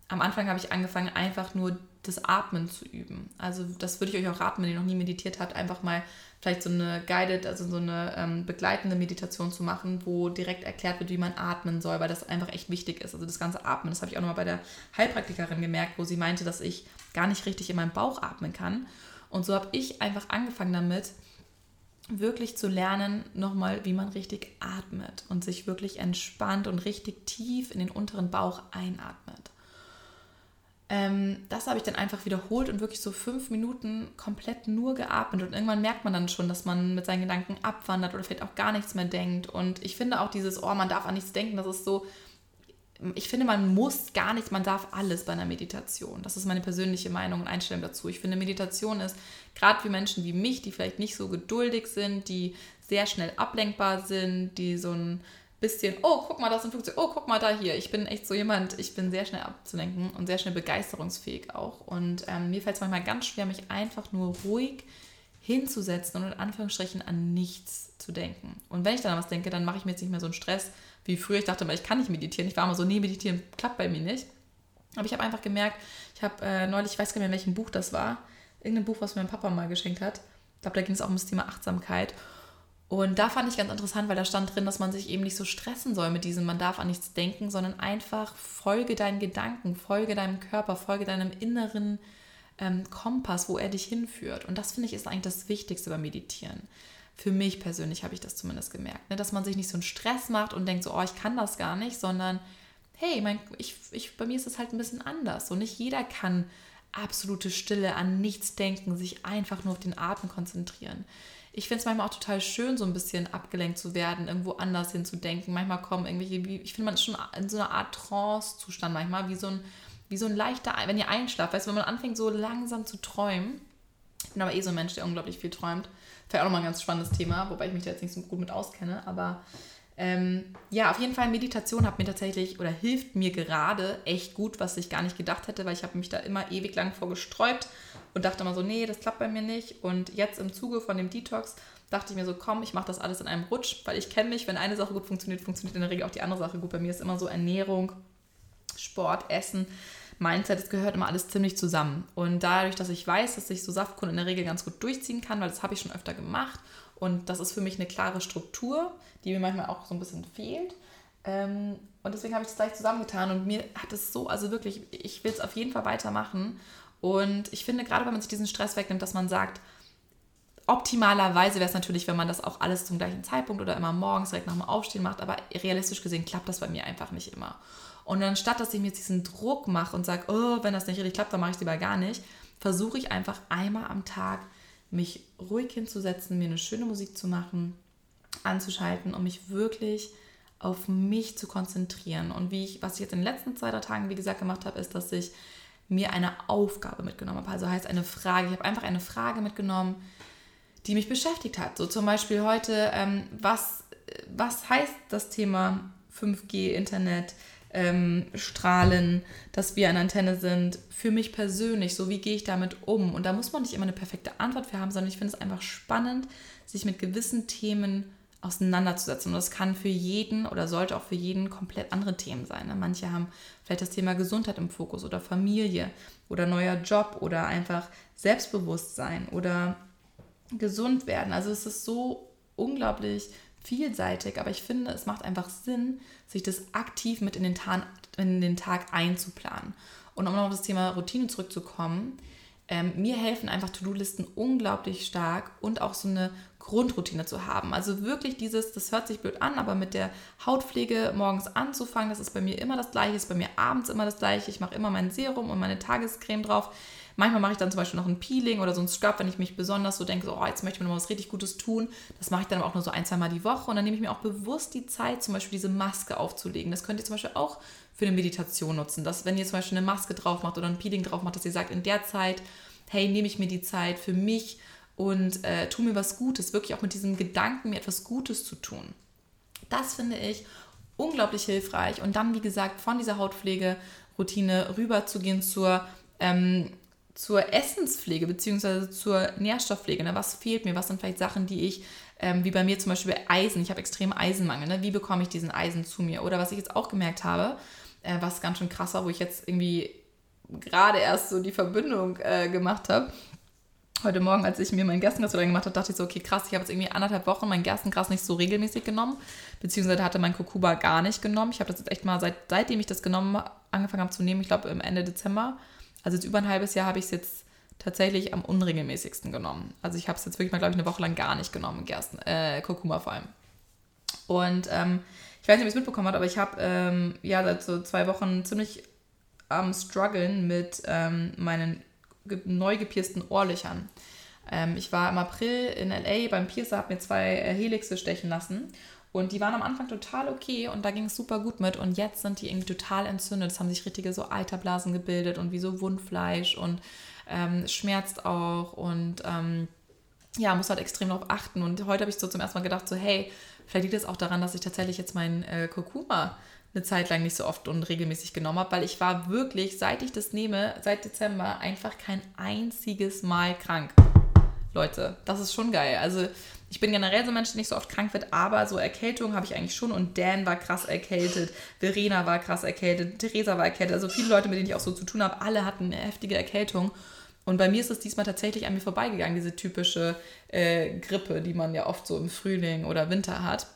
am Anfang habe ich angefangen, einfach nur das Atmen zu üben. Also das würde ich euch auch raten, wenn ihr noch nie meditiert habt, einfach mal vielleicht so eine guided, also so eine ähm, begleitende Meditation zu machen, wo direkt erklärt wird, wie man atmen soll, weil das einfach echt wichtig ist. Also das ganze Atmen, das habe ich auch nochmal bei der Heilpraktikerin gemerkt, wo sie meinte, dass ich gar nicht richtig in meinem Bauch atmen kann. Und so habe ich einfach angefangen damit, wirklich zu lernen, nochmal, wie man richtig atmet und sich wirklich entspannt und richtig tief in den unteren Bauch einatmet. Ähm, das habe ich dann einfach wiederholt und wirklich so fünf Minuten komplett nur geatmet. Und irgendwann merkt man dann schon, dass man mit seinen Gedanken abwandert oder vielleicht auch gar nichts mehr denkt. Und ich finde auch dieses, oh, man darf an nichts denken, das ist so, ich finde, man muss gar nichts, man darf alles bei einer Meditation. Das ist meine persönliche Meinung und Einstellung dazu. Ich finde, Meditation ist gerade für Menschen wie mich, die vielleicht nicht so geduldig sind, die sehr schnell ablenkbar sind, die so ein bisschen, oh, guck mal, das ist ein Flugzeug, oh, guck mal da hier. Ich bin echt so jemand, ich bin sehr schnell abzulenken und sehr schnell begeisterungsfähig auch. Und ähm, mir fällt es manchmal ganz schwer, mich einfach nur ruhig hinzusetzen und in Anführungsstrichen an nichts zu denken. Und wenn ich dann an was denke, dann mache ich mir jetzt nicht mehr so einen Stress, wie früher. Ich dachte immer, ich kann nicht meditieren. Ich war immer so, nee, meditieren klappt bei mir nicht. Aber ich habe einfach gemerkt, ich habe äh, neulich, ich weiß gar nicht mehr, in welchem Buch das war, irgendein Buch, was mir mein Papa mal geschenkt hat. Ich glaube, da ging es auch um das Thema Achtsamkeit. Und da fand ich ganz interessant, weil da stand drin, dass man sich eben nicht so stressen soll mit diesem, man darf an nichts denken, sondern einfach folge deinen Gedanken, folge deinem Körper, folge deinem inneren ähm, Kompass, wo er dich hinführt. Und das finde ich ist eigentlich das Wichtigste beim Meditieren. Für mich persönlich habe ich das zumindest gemerkt, ne? dass man sich nicht so einen Stress macht und denkt so, oh, ich kann das gar nicht, sondern hey, mein, ich, ich, bei mir ist es halt ein bisschen anders. So nicht jeder kann absolute Stille, an nichts denken, sich einfach nur auf den Atem konzentrieren. Ich finde es manchmal auch total schön, so ein bisschen abgelenkt zu werden, irgendwo anders hinzudenken. Manchmal kommen irgendwelche, ich finde, man ist schon in so einer Art Trance-Zustand manchmal, wie so ein, wie so ein leichter, wenn ihr einschlaft, weißt du, wenn man anfängt so langsam zu träumen. Ich bin aber eh so ein Mensch, der unglaublich viel träumt. Vielleicht auch nochmal ein ganz spannendes Thema, wobei ich mich da jetzt nicht so gut mit auskenne, aber ähm, ja, auf jeden Fall Meditation hat mir tatsächlich oder hilft mir gerade echt gut, was ich gar nicht gedacht hätte, weil ich habe mich da immer ewig lang vorgesträubt und dachte immer so, nee, das klappt bei mir nicht. Und jetzt im Zuge von dem Detox dachte ich mir so, komm, ich mache das alles in einem Rutsch, weil ich kenne mich, wenn eine Sache gut funktioniert, funktioniert in der Regel auch die andere Sache gut. Bei mir ist immer so Ernährung, Sport, Essen, Mindset, es gehört immer alles ziemlich zusammen. Und dadurch, dass ich weiß, dass ich so Saftkunden in der Regel ganz gut durchziehen kann, weil das habe ich schon öfter gemacht und das ist für mich eine klare Struktur, die mir manchmal auch so ein bisschen fehlt. Ähm, und deswegen habe ich das gleich zusammengetan und mir hat es so, also wirklich, ich will es auf jeden Fall weitermachen. Und ich finde, gerade wenn man sich diesen Stress wegnimmt, dass man sagt, optimalerweise wäre es natürlich, wenn man das auch alles zum gleichen Zeitpunkt oder immer morgens direkt nach dem Aufstehen macht, aber realistisch gesehen klappt das bei mir einfach nicht immer. Und anstatt, dass ich mir jetzt diesen Druck mache und sage, oh, wenn das nicht richtig klappt, dann mache ich es lieber gar nicht, versuche ich einfach einmal am Tag mich ruhig hinzusetzen, mir eine schöne Musik zu machen, anzuschalten, um mich wirklich auf mich zu konzentrieren. Und wie ich, was ich jetzt in den letzten zwei, drei Tagen, wie gesagt, gemacht habe, ist, dass ich mir eine Aufgabe mitgenommen habe. Also heißt eine Frage. Ich habe einfach eine Frage mitgenommen, die mich beschäftigt hat. So zum Beispiel heute, ähm, was, was heißt das Thema 5G, Internet? ähm, strahlen, dass wir eine Antenne sind. Für mich persönlich, so wie gehe ich damit um? Und da muss man nicht immer eine perfekte Antwort für haben, sondern ich finde es einfach spannend, sich mit gewissen Themen auseinanderzusetzen. Und das kann für jeden oder sollte auch für jeden komplett andere Themen sein. Ne? Manche haben vielleicht das Thema Gesundheit im Fokus oder Familie oder neuer Job oder einfach Selbstbewusstsein oder gesund werden. Also es ist so unglaublich vielseitig, aber ich finde, es macht einfach Sinn, sich das aktiv mit in den, Tag, in den Tag einzuplanen. Und um noch auf das Thema Routine zurückzukommen, ähm, mir helfen einfach To-Do-Listen unglaublich stark und auch so eine Grundroutine zu haben. Also wirklich dieses, das hört sich blöd an, aber mit der Hautpflege morgens anzufangen, das ist bei mir immer das gleiche, ist bei mir abends immer das gleiche. Ich mache immer mein Serum und meine Tagescreme drauf. Manchmal mache ich dann zum Beispiel noch ein Peeling oder so ein Scrub, wenn ich mich besonders so denke, so, oh, jetzt möchte ich mir noch was richtig Gutes tun. Das mache ich dann aber auch nur so ein, zwei Mal die Woche und dann nehme ich mir auch bewusst die Zeit, zum Beispiel diese Maske aufzulegen. Das könnt ihr zum Beispiel auch für eine Meditation nutzen, dass wenn ihr zum Beispiel eine Maske drauf macht oder ein Peeling drauf macht, dass ihr sagt, in der Zeit, hey, nehme ich mir die Zeit für mich und äh, tu mir was Gutes, wirklich auch mit diesem Gedanken, mir etwas Gutes zu tun. Das finde ich unglaublich hilfreich. Und dann, wie gesagt, von dieser Hautpflege-Routine rüber zu gehen zur ähm, zur Essenspflege bzw. zur Nährstoffpflege. Ne? Was fehlt mir? Was sind vielleicht Sachen, die ich, ähm, wie bei mir zum Beispiel Eisen, ich habe extrem Eisenmangel. Ne? Wie bekomme ich diesen Eisen zu mir? Oder was ich jetzt auch gemerkt habe, äh, was ganz schön krass war, wo ich jetzt irgendwie gerade erst so die Verbindung äh, gemacht habe. Heute Morgen, als ich mir mein Gerstengras wieder gemacht habe, dachte ich so, okay, krass, ich habe jetzt irgendwie anderthalb Wochen mein Gerstengras nicht so regelmäßig genommen, beziehungsweise hatte mein Kokuba gar nicht genommen. Ich habe das jetzt echt mal, seit, seitdem ich das genommen angefangen habe zu nehmen, ich glaube Ende Dezember, also jetzt über ein halbes Jahr habe ich es jetzt tatsächlich am unregelmäßigsten genommen. Also ich habe es jetzt wirklich mal, glaube ich, eine Woche lang gar nicht genommen, Gersten, äh, Kurkuma vor allem. Und ähm, ich weiß nicht, ob ihr es mitbekommen habt, aber ich habe ähm, ja seit so zwei Wochen ziemlich am struggeln mit ähm, meinen neu gepiersten Ohrlöchern. Ähm, ich war im April in LA beim Piercer, habe mir zwei äh, Helixe stechen lassen und die waren am Anfang total okay und da ging es super gut mit. Und jetzt sind die irgendwie total entzündet. Es haben sich richtige so Eiterblasen gebildet und wie so Wundfleisch und ähm, schmerzt auch. Und ähm, ja, muss halt extrem darauf achten. Und heute habe ich so zum ersten Mal gedacht, so, hey, vielleicht liegt es auch daran, dass ich tatsächlich jetzt meinen äh, Kurkuma eine Zeit lang nicht so oft und regelmäßig genommen habe, weil ich war wirklich, seit ich das nehme, seit Dezember, einfach kein einziges Mal krank. Leute, das ist schon geil. Also ich bin generell so ein Mensch, der nicht so oft krank wird, aber so Erkältung habe ich eigentlich schon. Und Dan war krass erkältet, Verena war krass erkältet, Theresa war erkältet. Also viele Leute, mit denen ich auch so zu tun habe, alle hatten eine heftige Erkältung. Und bei mir ist es diesmal tatsächlich an mir vorbeigegangen, diese typische äh, Grippe, die man ja oft so im Frühling oder Winter hat.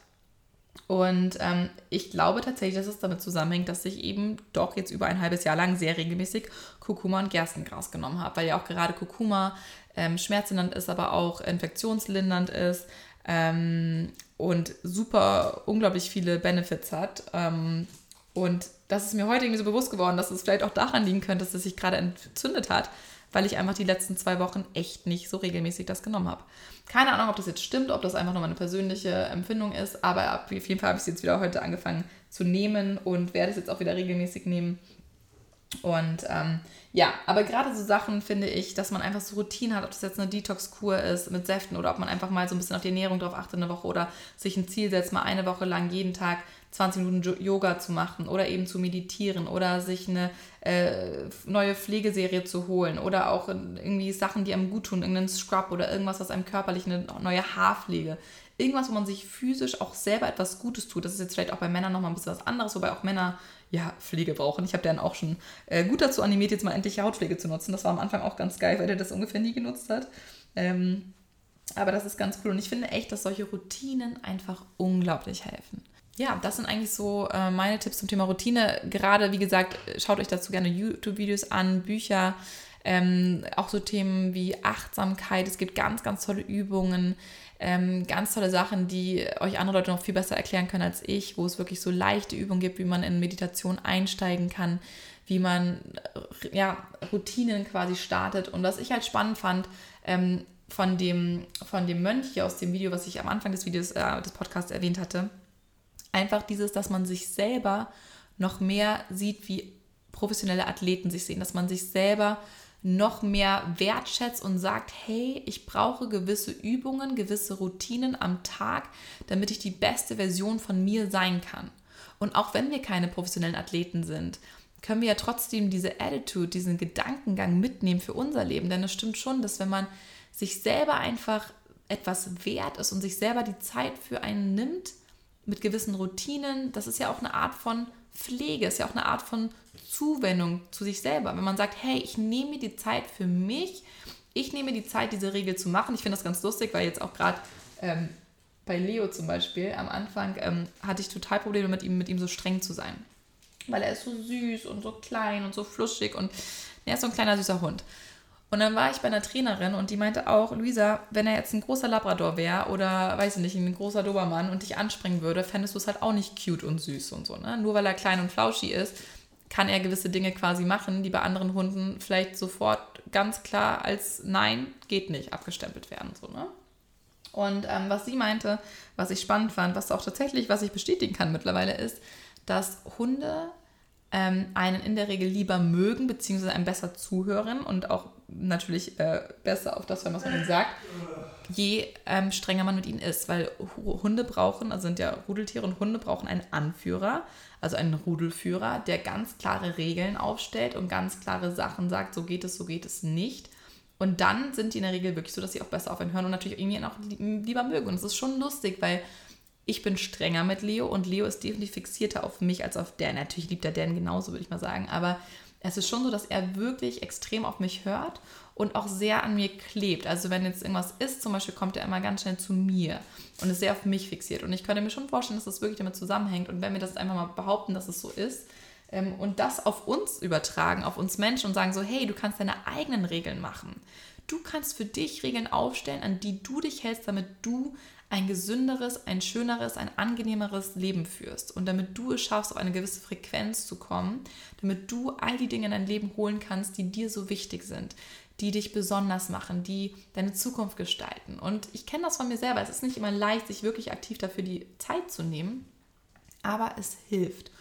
Und ähm, ich glaube tatsächlich, dass es damit zusammenhängt, dass ich eben doch jetzt über ein halbes Jahr lang sehr regelmäßig Kurkuma und Gerstengras genommen habe, weil ja auch gerade Kurkuma ähm, schmerzlindernd ist, aber auch infektionslindernd ist. ähm, und super unglaublich viele Benefits hat. Ähm, und das ist mir heute irgendwie so bewusst geworden, dass es vielleicht auch daran liegen könnte, dass es sich gerade entzündet hat, weil ich einfach die letzten zwei Wochen echt nicht so regelmäßig das genommen habe. Keine Ahnung, ob das jetzt stimmt, ob das einfach nur meine persönliche Empfindung ist, aber auf jeden Fall habe ich es jetzt wieder heute angefangen zu nehmen und werde es jetzt auch wieder regelmäßig nehmen. Und ähm, ja, aber gerade so Sachen finde ich, dass man einfach so Routinen hat, ob das jetzt eine Detox-Kur ist mit Säften oder ob man einfach mal so ein bisschen auf die Ernährung drauf achtet eine Woche oder sich ein Ziel setzt, mal eine Woche lang jeden Tag 20 Minuten Yoga zu machen oder eben zu meditieren oder sich eine äh, neue Pflegeserie zu holen oder auch irgendwie Sachen, die einem gut tun, irgendeinen Scrub oder irgendwas, was einem körperlich eine neue Haarpflege. Irgendwas, wo man sich physisch auch selber etwas Gutes tut. Das ist jetzt vielleicht auch bei Männern nochmal ein bisschen was anderes, wobei auch Männer ja Pflege brauchen. Ich habe dann auch schon äh, gut dazu animiert, jetzt mal endlich Hautpflege zu nutzen. Das war am Anfang auch ganz geil, weil der das ungefähr nie genutzt hat. Ähm, aber das ist ganz cool und ich finde echt, dass solche Routinen einfach unglaublich helfen ja, das sind eigentlich so äh, meine Tipps zum Thema Routine. Gerade, wie gesagt, schaut euch dazu gerne YouTube-Videos an, Bücher, ähm, auch so Themen wie Achtsamkeit. Es gibt ganz, ganz tolle Übungen, ähm, ganz tolle Sachen, die euch andere Leute noch viel besser erklären können als ich, wo es wirklich so leichte Übungen gibt, wie man in Meditation einsteigen kann, wie man ja, Routinen quasi startet. Und was ich halt spannend fand, ähm, von, dem, von dem Mönch hier aus dem Video, was ich am Anfang des Videos, äh, des Podcasts erwähnt hatte, einfach dieses, dass man sich selber noch mehr sieht, wie professionelle Athleten sich sehen, dass man sich selber noch mehr wertschätzt und sagt, hey, ich brauche gewisse Übungen, gewisse Routinen am Tag, damit ich die beste Version von mir sein kann. Und auch wenn wir keine professionellen Athleten sind, können wir ja trotzdem diese Attitude, diesen Gedankengang mitnehmen für unser Leben. Denn es stimmt schon, dass wenn man sich selber einfach etwas wert ist und sich selber die Zeit für einen nimmt, mit gewissen Routinen. Das ist ja auch eine Art von Pflege, ist ja auch eine Art von Zuwendung zu sich selber. Wenn man sagt, hey, ich nehme mir die Zeit für mich, ich nehme die Zeit, diese Regel zu machen. Ich finde das ganz lustig, weil jetzt auch gerade ähm, bei Leo zum Beispiel am Anfang ähm, hatte ich total Probleme mit ihm, mit ihm so streng zu sein. Weil er ist so süß und so klein und so fluschig und er ist so ein kleiner süßer Hund. Und dann war ich bei einer Trainerin und die meinte auch, Luisa, wenn er jetzt ein großer Labrador wäre oder, weiß ich nicht, ein großer Dobermann und dich anspringen würde, fändest du es halt auch nicht cute und süß und so. Ne? Nur weil er klein und flauschig ist, kann er gewisse Dinge quasi machen, die bei anderen Hunden vielleicht sofort ganz klar als Nein, geht nicht, abgestempelt werden. So, ne? Und ähm, was sie meinte, was ich spannend fand, was auch tatsächlich, was ich bestätigen kann mittlerweile, ist, dass Hunde ähm, einen in der Regel lieber mögen, beziehungsweise einem besser zuhören und auch natürlich äh, besser auf das hören, was man ihnen sagt, je ähm, strenger man mit ihnen ist. Weil Hunde brauchen, also sind ja Rudeltiere und Hunde brauchen einen Anführer, also einen Rudelführer, der ganz klare Regeln aufstellt und ganz klare Sachen sagt, so geht es, so geht es nicht. Und dann sind die in der Regel wirklich so, dass sie auch besser auf ihn hören und natürlich irgendwie auch lieber mögen. Und es ist schon lustig, weil ich bin strenger mit Leo und Leo ist definitiv fixierter auf mich als auf Dan. Natürlich liebt er Dan genauso, würde ich mal sagen. Aber es ist schon so, dass er wirklich extrem auf mich hört und auch sehr an mir klebt. Also wenn jetzt irgendwas ist, zum Beispiel kommt er immer ganz schnell zu mir und ist sehr auf mich fixiert. Und ich könnte mir schon vorstellen, dass das wirklich damit zusammenhängt. Und wenn wir das einfach mal behaupten, dass es so ist, ähm, und das auf uns übertragen, auf uns Menschen und sagen so, hey, du kannst deine eigenen Regeln machen. Du kannst für dich Regeln aufstellen, an die du dich hältst, damit du ein gesünderes, ein schöneres, ein angenehmeres Leben führst und damit du es schaffst, auf eine gewisse Frequenz zu kommen, damit du all die Dinge in dein Leben holen kannst, die dir so wichtig sind, die dich besonders machen, die deine Zukunft gestalten. Und ich kenne das von mir selber. Es ist nicht immer leicht, sich wirklich aktiv dafür die Zeit zu nehmen, aber es hilft.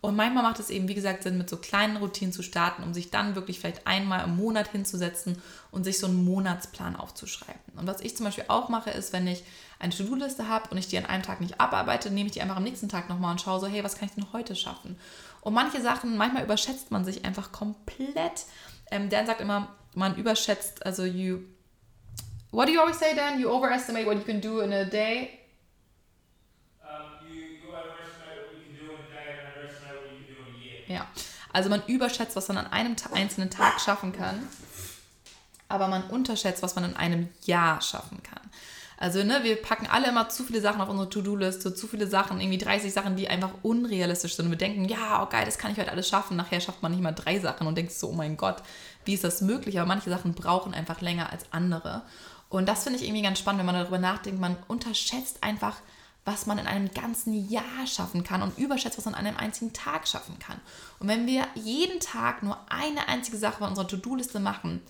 Und manchmal macht es eben, wie gesagt, Sinn, mit so kleinen Routinen zu starten, um sich dann wirklich vielleicht einmal im Monat hinzusetzen und sich so einen Monatsplan aufzuschreiben. Und was ich zum Beispiel auch mache, ist, wenn ich eine To-Do-Liste habe und ich die an einem Tag nicht abarbeite, nehme ich die einfach am nächsten Tag nochmal und schaue so, hey, was kann ich denn heute schaffen? Und manche Sachen, manchmal überschätzt man sich einfach komplett. Ähm, Dan sagt immer, man überschätzt, also you. What do you always say, Dan? You overestimate what you can do in a day Ja, also man überschätzt, was man an einem einzelnen Tag schaffen kann, aber man unterschätzt, was man in einem Jahr schaffen kann. Also, ne, wir packen alle immer zu viele Sachen auf unsere To-Do-Liste, zu viele Sachen, irgendwie 30 Sachen, die einfach unrealistisch sind. Und wir denken, ja, oh geil, das kann ich heute alles schaffen. Nachher schafft man nicht mal drei Sachen und denkt so, oh mein Gott, wie ist das möglich? Aber manche Sachen brauchen einfach länger als andere. Und das finde ich irgendwie ganz spannend, wenn man darüber nachdenkt. Man unterschätzt einfach, was man in einem ganzen Jahr schaffen kann und überschätzt, was man an einem einzigen Tag schaffen kann. Und wenn wir jeden Tag nur eine einzige Sache von unserer To-Do-Liste machen,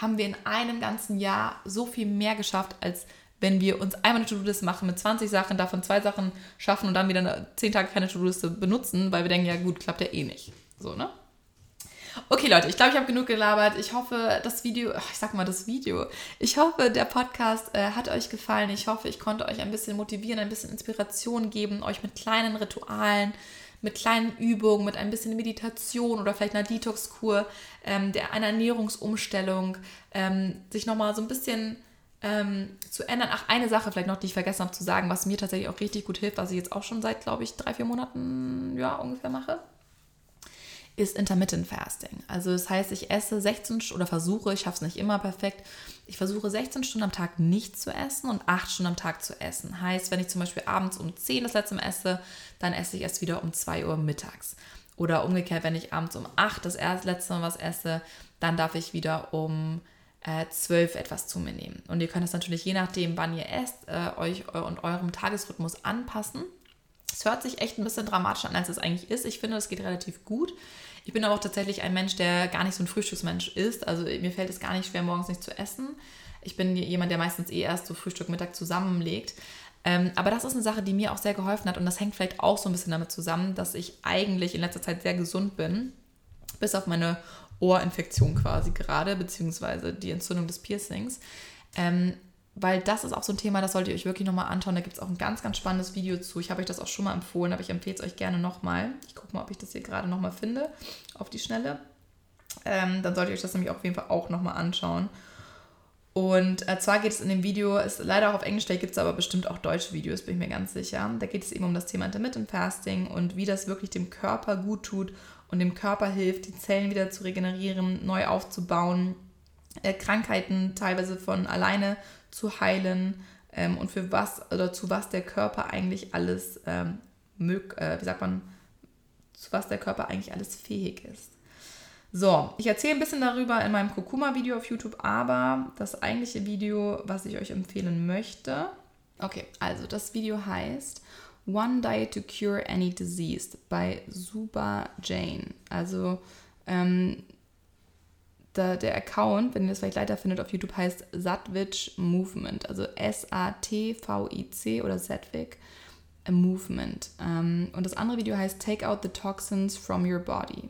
haben wir in einem ganzen Jahr so viel mehr geschafft, als wenn wir uns einmal eine To-Do-Liste machen mit 20 Sachen, davon zwei Sachen schaffen und dann wieder 10 Tage keine To-Do-Liste benutzen, weil wir denken, ja gut, klappt ja eh nicht. So, ne? Okay, Leute, ich glaube, ich habe genug gelabert. Ich hoffe, das Video, ich sag mal das Video, ich hoffe, der Podcast äh, hat euch gefallen. Ich hoffe, ich konnte euch ein bisschen motivieren, ein bisschen Inspiration geben, euch mit kleinen Ritualen, mit kleinen Übungen, mit ein bisschen Meditation oder vielleicht einer Detox-Kur, ähm, der, einer Ernährungsumstellung, ähm, sich nochmal so ein bisschen ähm, zu ändern. Ach, eine Sache vielleicht noch, die ich vergessen habe zu sagen, was mir tatsächlich auch richtig gut hilft, was ich jetzt auch schon seit, glaube ich, drei, vier Monaten ja, ungefähr mache ist Intermittent Fasting. Also das heißt, ich esse 16 oder versuche, ich schaffe es nicht immer perfekt, ich versuche 16 Stunden am Tag nicht zu essen und 8 Stunden am Tag zu essen. Heißt, wenn ich zum Beispiel abends um 10 das letzte Mal esse, dann esse ich erst wieder um 2 Uhr mittags. Oder umgekehrt, wenn ich abends um 8 das erste letzte Mal was esse, dann darf ich wieder um äh, 12 etwas zu mir nehmen. Und ihr könnt es natürlich je nachdem, wann ihr esst, äh, euch und eurem Tagesrhythmus anpassen. Es hört sich echt ein bisschen dramatischer an, als es eigentlich ist. Ich finde, es geht relativ gut. Ich bin aber auch tatsächlich ein Mensch, der gar nicht so ein Frühstücksmensch ist. Also mir fällt es gar nicht schwer, morgens nicht zu essen. Ich bin jemand, der meistens eh erst so Frühstück, Mittag zusammenlegt. Ähm, aber das ist eine Sache, die mir auch sehr geholfen hat und das hängt vielleicht auch so ein bisschen damit zusammen, dass ich eigentlich in letzter Zeit sehr gesund bin, bis auf meine Ohrinfektion quasi gerade, beziehungsweise die Entzündung des Piercings. Ähm, weil das ist auch so ein Thema, das solltet ihr euch wirklich nochmal anschauen. Da gibt es auch ein ganz, ganz spannendes Video zu. Ich habe euch das auch schon mal empfohlen, aber ich empfehle es euch gerne nochmal. Ich gucke mal, ob ich das hier gerade nochmal finde, auf die Schnelle. Ähm, dann solltet ihr euch das nämlich auf jeden Fall auch nochmal anschauen. Und äh, zwar geht es in dem Video, ist leider auch auf Englisch, da gibt es aber bestimmt auch deutsche Videos, bin ich mir ganz sicher. Da geht es eben um das Thema Intermittent Fasting und wie das wirklich dem Körper gut tut und dem Körper hilft, die Zellen wieder zu regenerieren, neu aufzubauen, äh, Krankheiten teilweise von alleine zu heilen ähm, und für was oder zu was der Körper eigentlich alles ähm, mög, äh, wie sagt man, zu was der Körper eigentlich alles fähig ist. So, ich erzähle ein bisschen darüber in meinem Kurkuma-Video auf YouTube, aber das eigentliche Video, was ich euch empfehlen möchte, okay, also das Video heißt One Diet to Cure Any Disease bei Suba Jane. Also ähm, der, der Account, wenn ihr das vielleicht leider findet auf YouTube, heißt Satvic Movement, also S-A-T-V-I-C oder Satvic Movement. Ähm, und das andere Video heißt Take Out the Toxins from Your Body.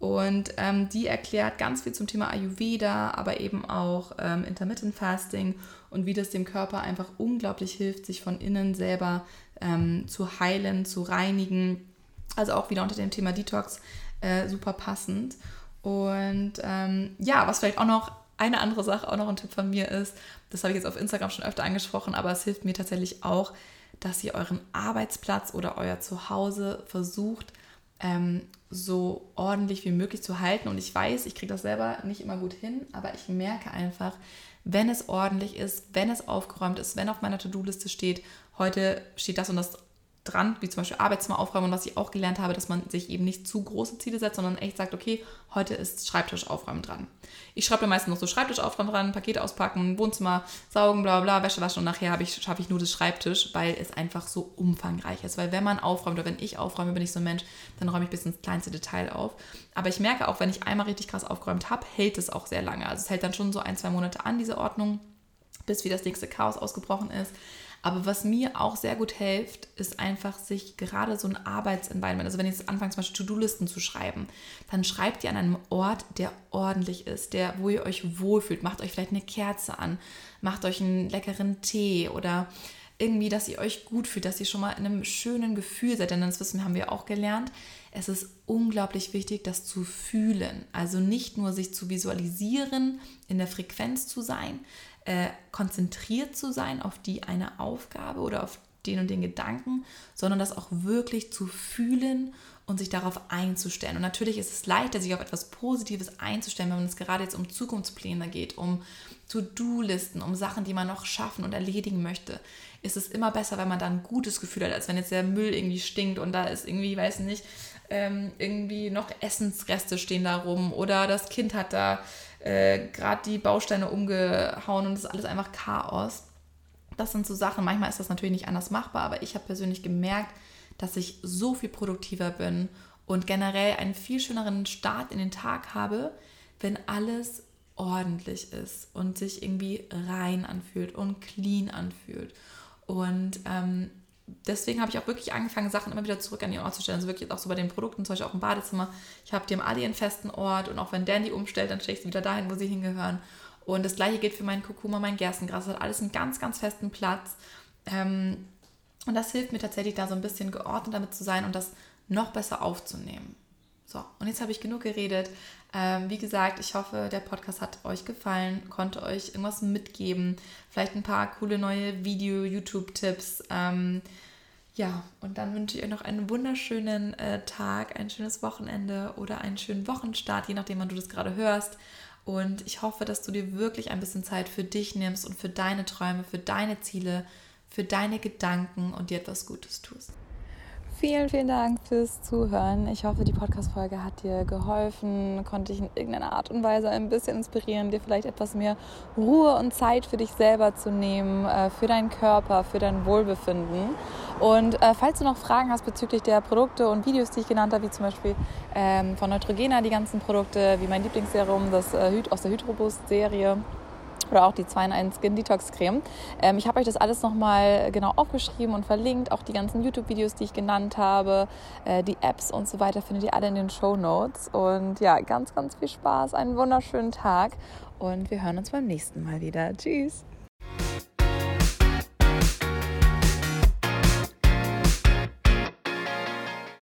Und ähm, die erklärt ganz viel zum Thema Ayurveda, aber eben auch ähm, Intermittent Fasting und wie das dem Körper einfach unglaublich hilft, sich von innen selber ähm, zu heilen, zu reinigen. Also auch wieder unter dem Thema Detox äh, super passend. Und ähm, ja, was vielleicht auch noch eine andere Sache, auch noch ein Tipp von mir ist, das habe ich jetzt auf Instagram schon öfter angesprochen, aber es hilft mir tatsächlich auch, dass ihr euren Arbeitsplatz oder euer Zuhause versucht, ähm, so ordentlich wie möglich zu halten. Und ich weiß, ich kriege das selber nicht immer gut hin, aber ich merke einfach, wenn es ordentlich ist, wenn es aufgeräumt ist, wenn auf meiner To-Do-Liste steht, heute steht das und das dran, wie zum Beispiel Arbeitszimmer aufräumen und was ich auch gelernt habe, dass man sich eben nicht zu große Ziele setzt, sondern echt sagt, okay, heute ist Schreibtisch aufräumen dran. Ich schreibe meistens noch so Schreibtisch aufräumen dran, Pakete auspacken, Wohnzimmer saugen, bla bla, Wäsche waschen und nachher ich, schaffe ich nur das Schreibtisch, weil es einfach so umfangreich ist. Weil wenn man aufräumt oder wenn ich aufräume, bin ich so ein Mensch, dann räume ich bis ins kleinste Detail auf. Aber ich merke auch, wenn ich einmal richtig krass aufgeräumt habe, hält es auch sehr lange. Also es hält dann schon so ein, zwei Monate an, diese Ordnung, bis wie das nächste Chaos ausgebrochen ist. Aber was mir auch sehr gut hilft, ist einfach sich gerade so ein Arbeitsenvironment, also wenn ihr jetzt anfangt, zum Beispiel To-Do-Listen zu schreiben, dann schreibt ihr an einem Ort, der ordentlich ist, der, wo ihr euch wohlfühlt. Macht euch vielleicht eine Kerze an, macht euch einen leckeren Tee oder irgendwie, dass ihr euch gut fühlt, dass ihr schon mal in einem schönen Gefühl seid. Denn das Wissen haben wir auch gelernt. Es ist unglaublich wichtig, das zu fühlen. Also nicht nur sich zu visualisieren, in der Frequenz zu sein, äh, konzentriert zu sein auf die eine Aufgabe oder auf den und den Gedanken, sondern das auch wirklich zu fühlen und sich darauf einzustellen. Und natürlich ist es leichter, sich auf etwas Positives einzustellen, wenn es gerade jetzt um Zukunftspläne geht, um To-Do-Listen, um Sachen, die man noch schaffen und erledigen möchte. Ist es immer besser, wenn man da ein gutes Gefühl hat, als wenn jetzt der Müll irgendwie stinkt und da ist irgendwie, weiß nicht, ähm, irgendwie noch Essensreste stehen da rum oder das Kind hat da äh, gerade die Bausteine umgehauen und es ist alles einfach Chaos. Das sind so Sachen, manchmal ist das natürlich nicht anders machbar, aber ich habe persönlich gemerkt, dass ich so viel produktiver bin und generell einen viel schöneren Start in den Tag habe, wenn alles ordentlich ist und sich irgendwie rein anfühlt und clean anfühlt. Und ähm, deswegen habe ich auch wirklich angefangen, Sachen immer wieder zurück an den Ort zu stellen. Also wirklich auch so bei den Produkten, zum Beispiel auch im Badezimmer. Ich habe die haben alle ihren festen Ort und auch wenn Dan die umstellt, dann stelle ich sie wieder dahin, wo sie hingehören. Und das gleiche gilt für meinen Kurkuma, mein Gerstengras. Das hat alles einen ganz, ganz festen Platz. Ähm, und das hilft mir tatsächlich da so ein bisschen geordnet damit zu sein und das noch besser aufzunehmen. So, und jetzt habe ich genug geredet. Ähm, wie gesagt, ich hoffe, der Podcast hat euch gefallen, konnte euch irgendwas mitgeben. Vielleicht ein paar coole neue Video-YouTube-Tipps. Ähm, ja, und dann wünsche ich euch noch einen wunderschönen äh, Tag, ein schönes Wochenende oder einen schönen Wochenstart, je nachdem, wann du das gerade hörst. Und ich hoffe, dass du dir wirklich ein bisschen Zeit für dich nimmst und für deine Träume, für deine Ziele, für deine Gedanken und dir etwas Gutes tust. Vielen, vielen Dank fürs Zuhören. Ich hoffe, die Podcast-Folge hat dir geholfen, konnte dich in irgendeiner Art und Weise ein bisschen inspirieren, dir vielleicht etwas mehr Ruhe und Zeit für dich selber zu nehmen, äh, für deinen Körper, für dein Wohlbefinden. Und äh, falls du noch Fragen hast bezüglich der Produkte und Videos, die ich genannt habe, wie zum Beispiel ähm, von Neutrogena die ganzen Produkte, wie mein Lieblingsserum, das äh, aus der Hydroboost-Serie, oder auch die 2 in 1 Skin Detox Creme. Ähm, ich habe euch das alles nochmal genau aufgeschrieben und verlinkt. Auch die ganzen YouTube-Videos, die ich genannt habe, äh, die Apps und so weiter findet ihr alle in den Show Notes. Und ja, ganz, ganz viel Spaß, einen wunderschönen Tag und wir hören uns beim nächsten Mal wieder. Tschüss!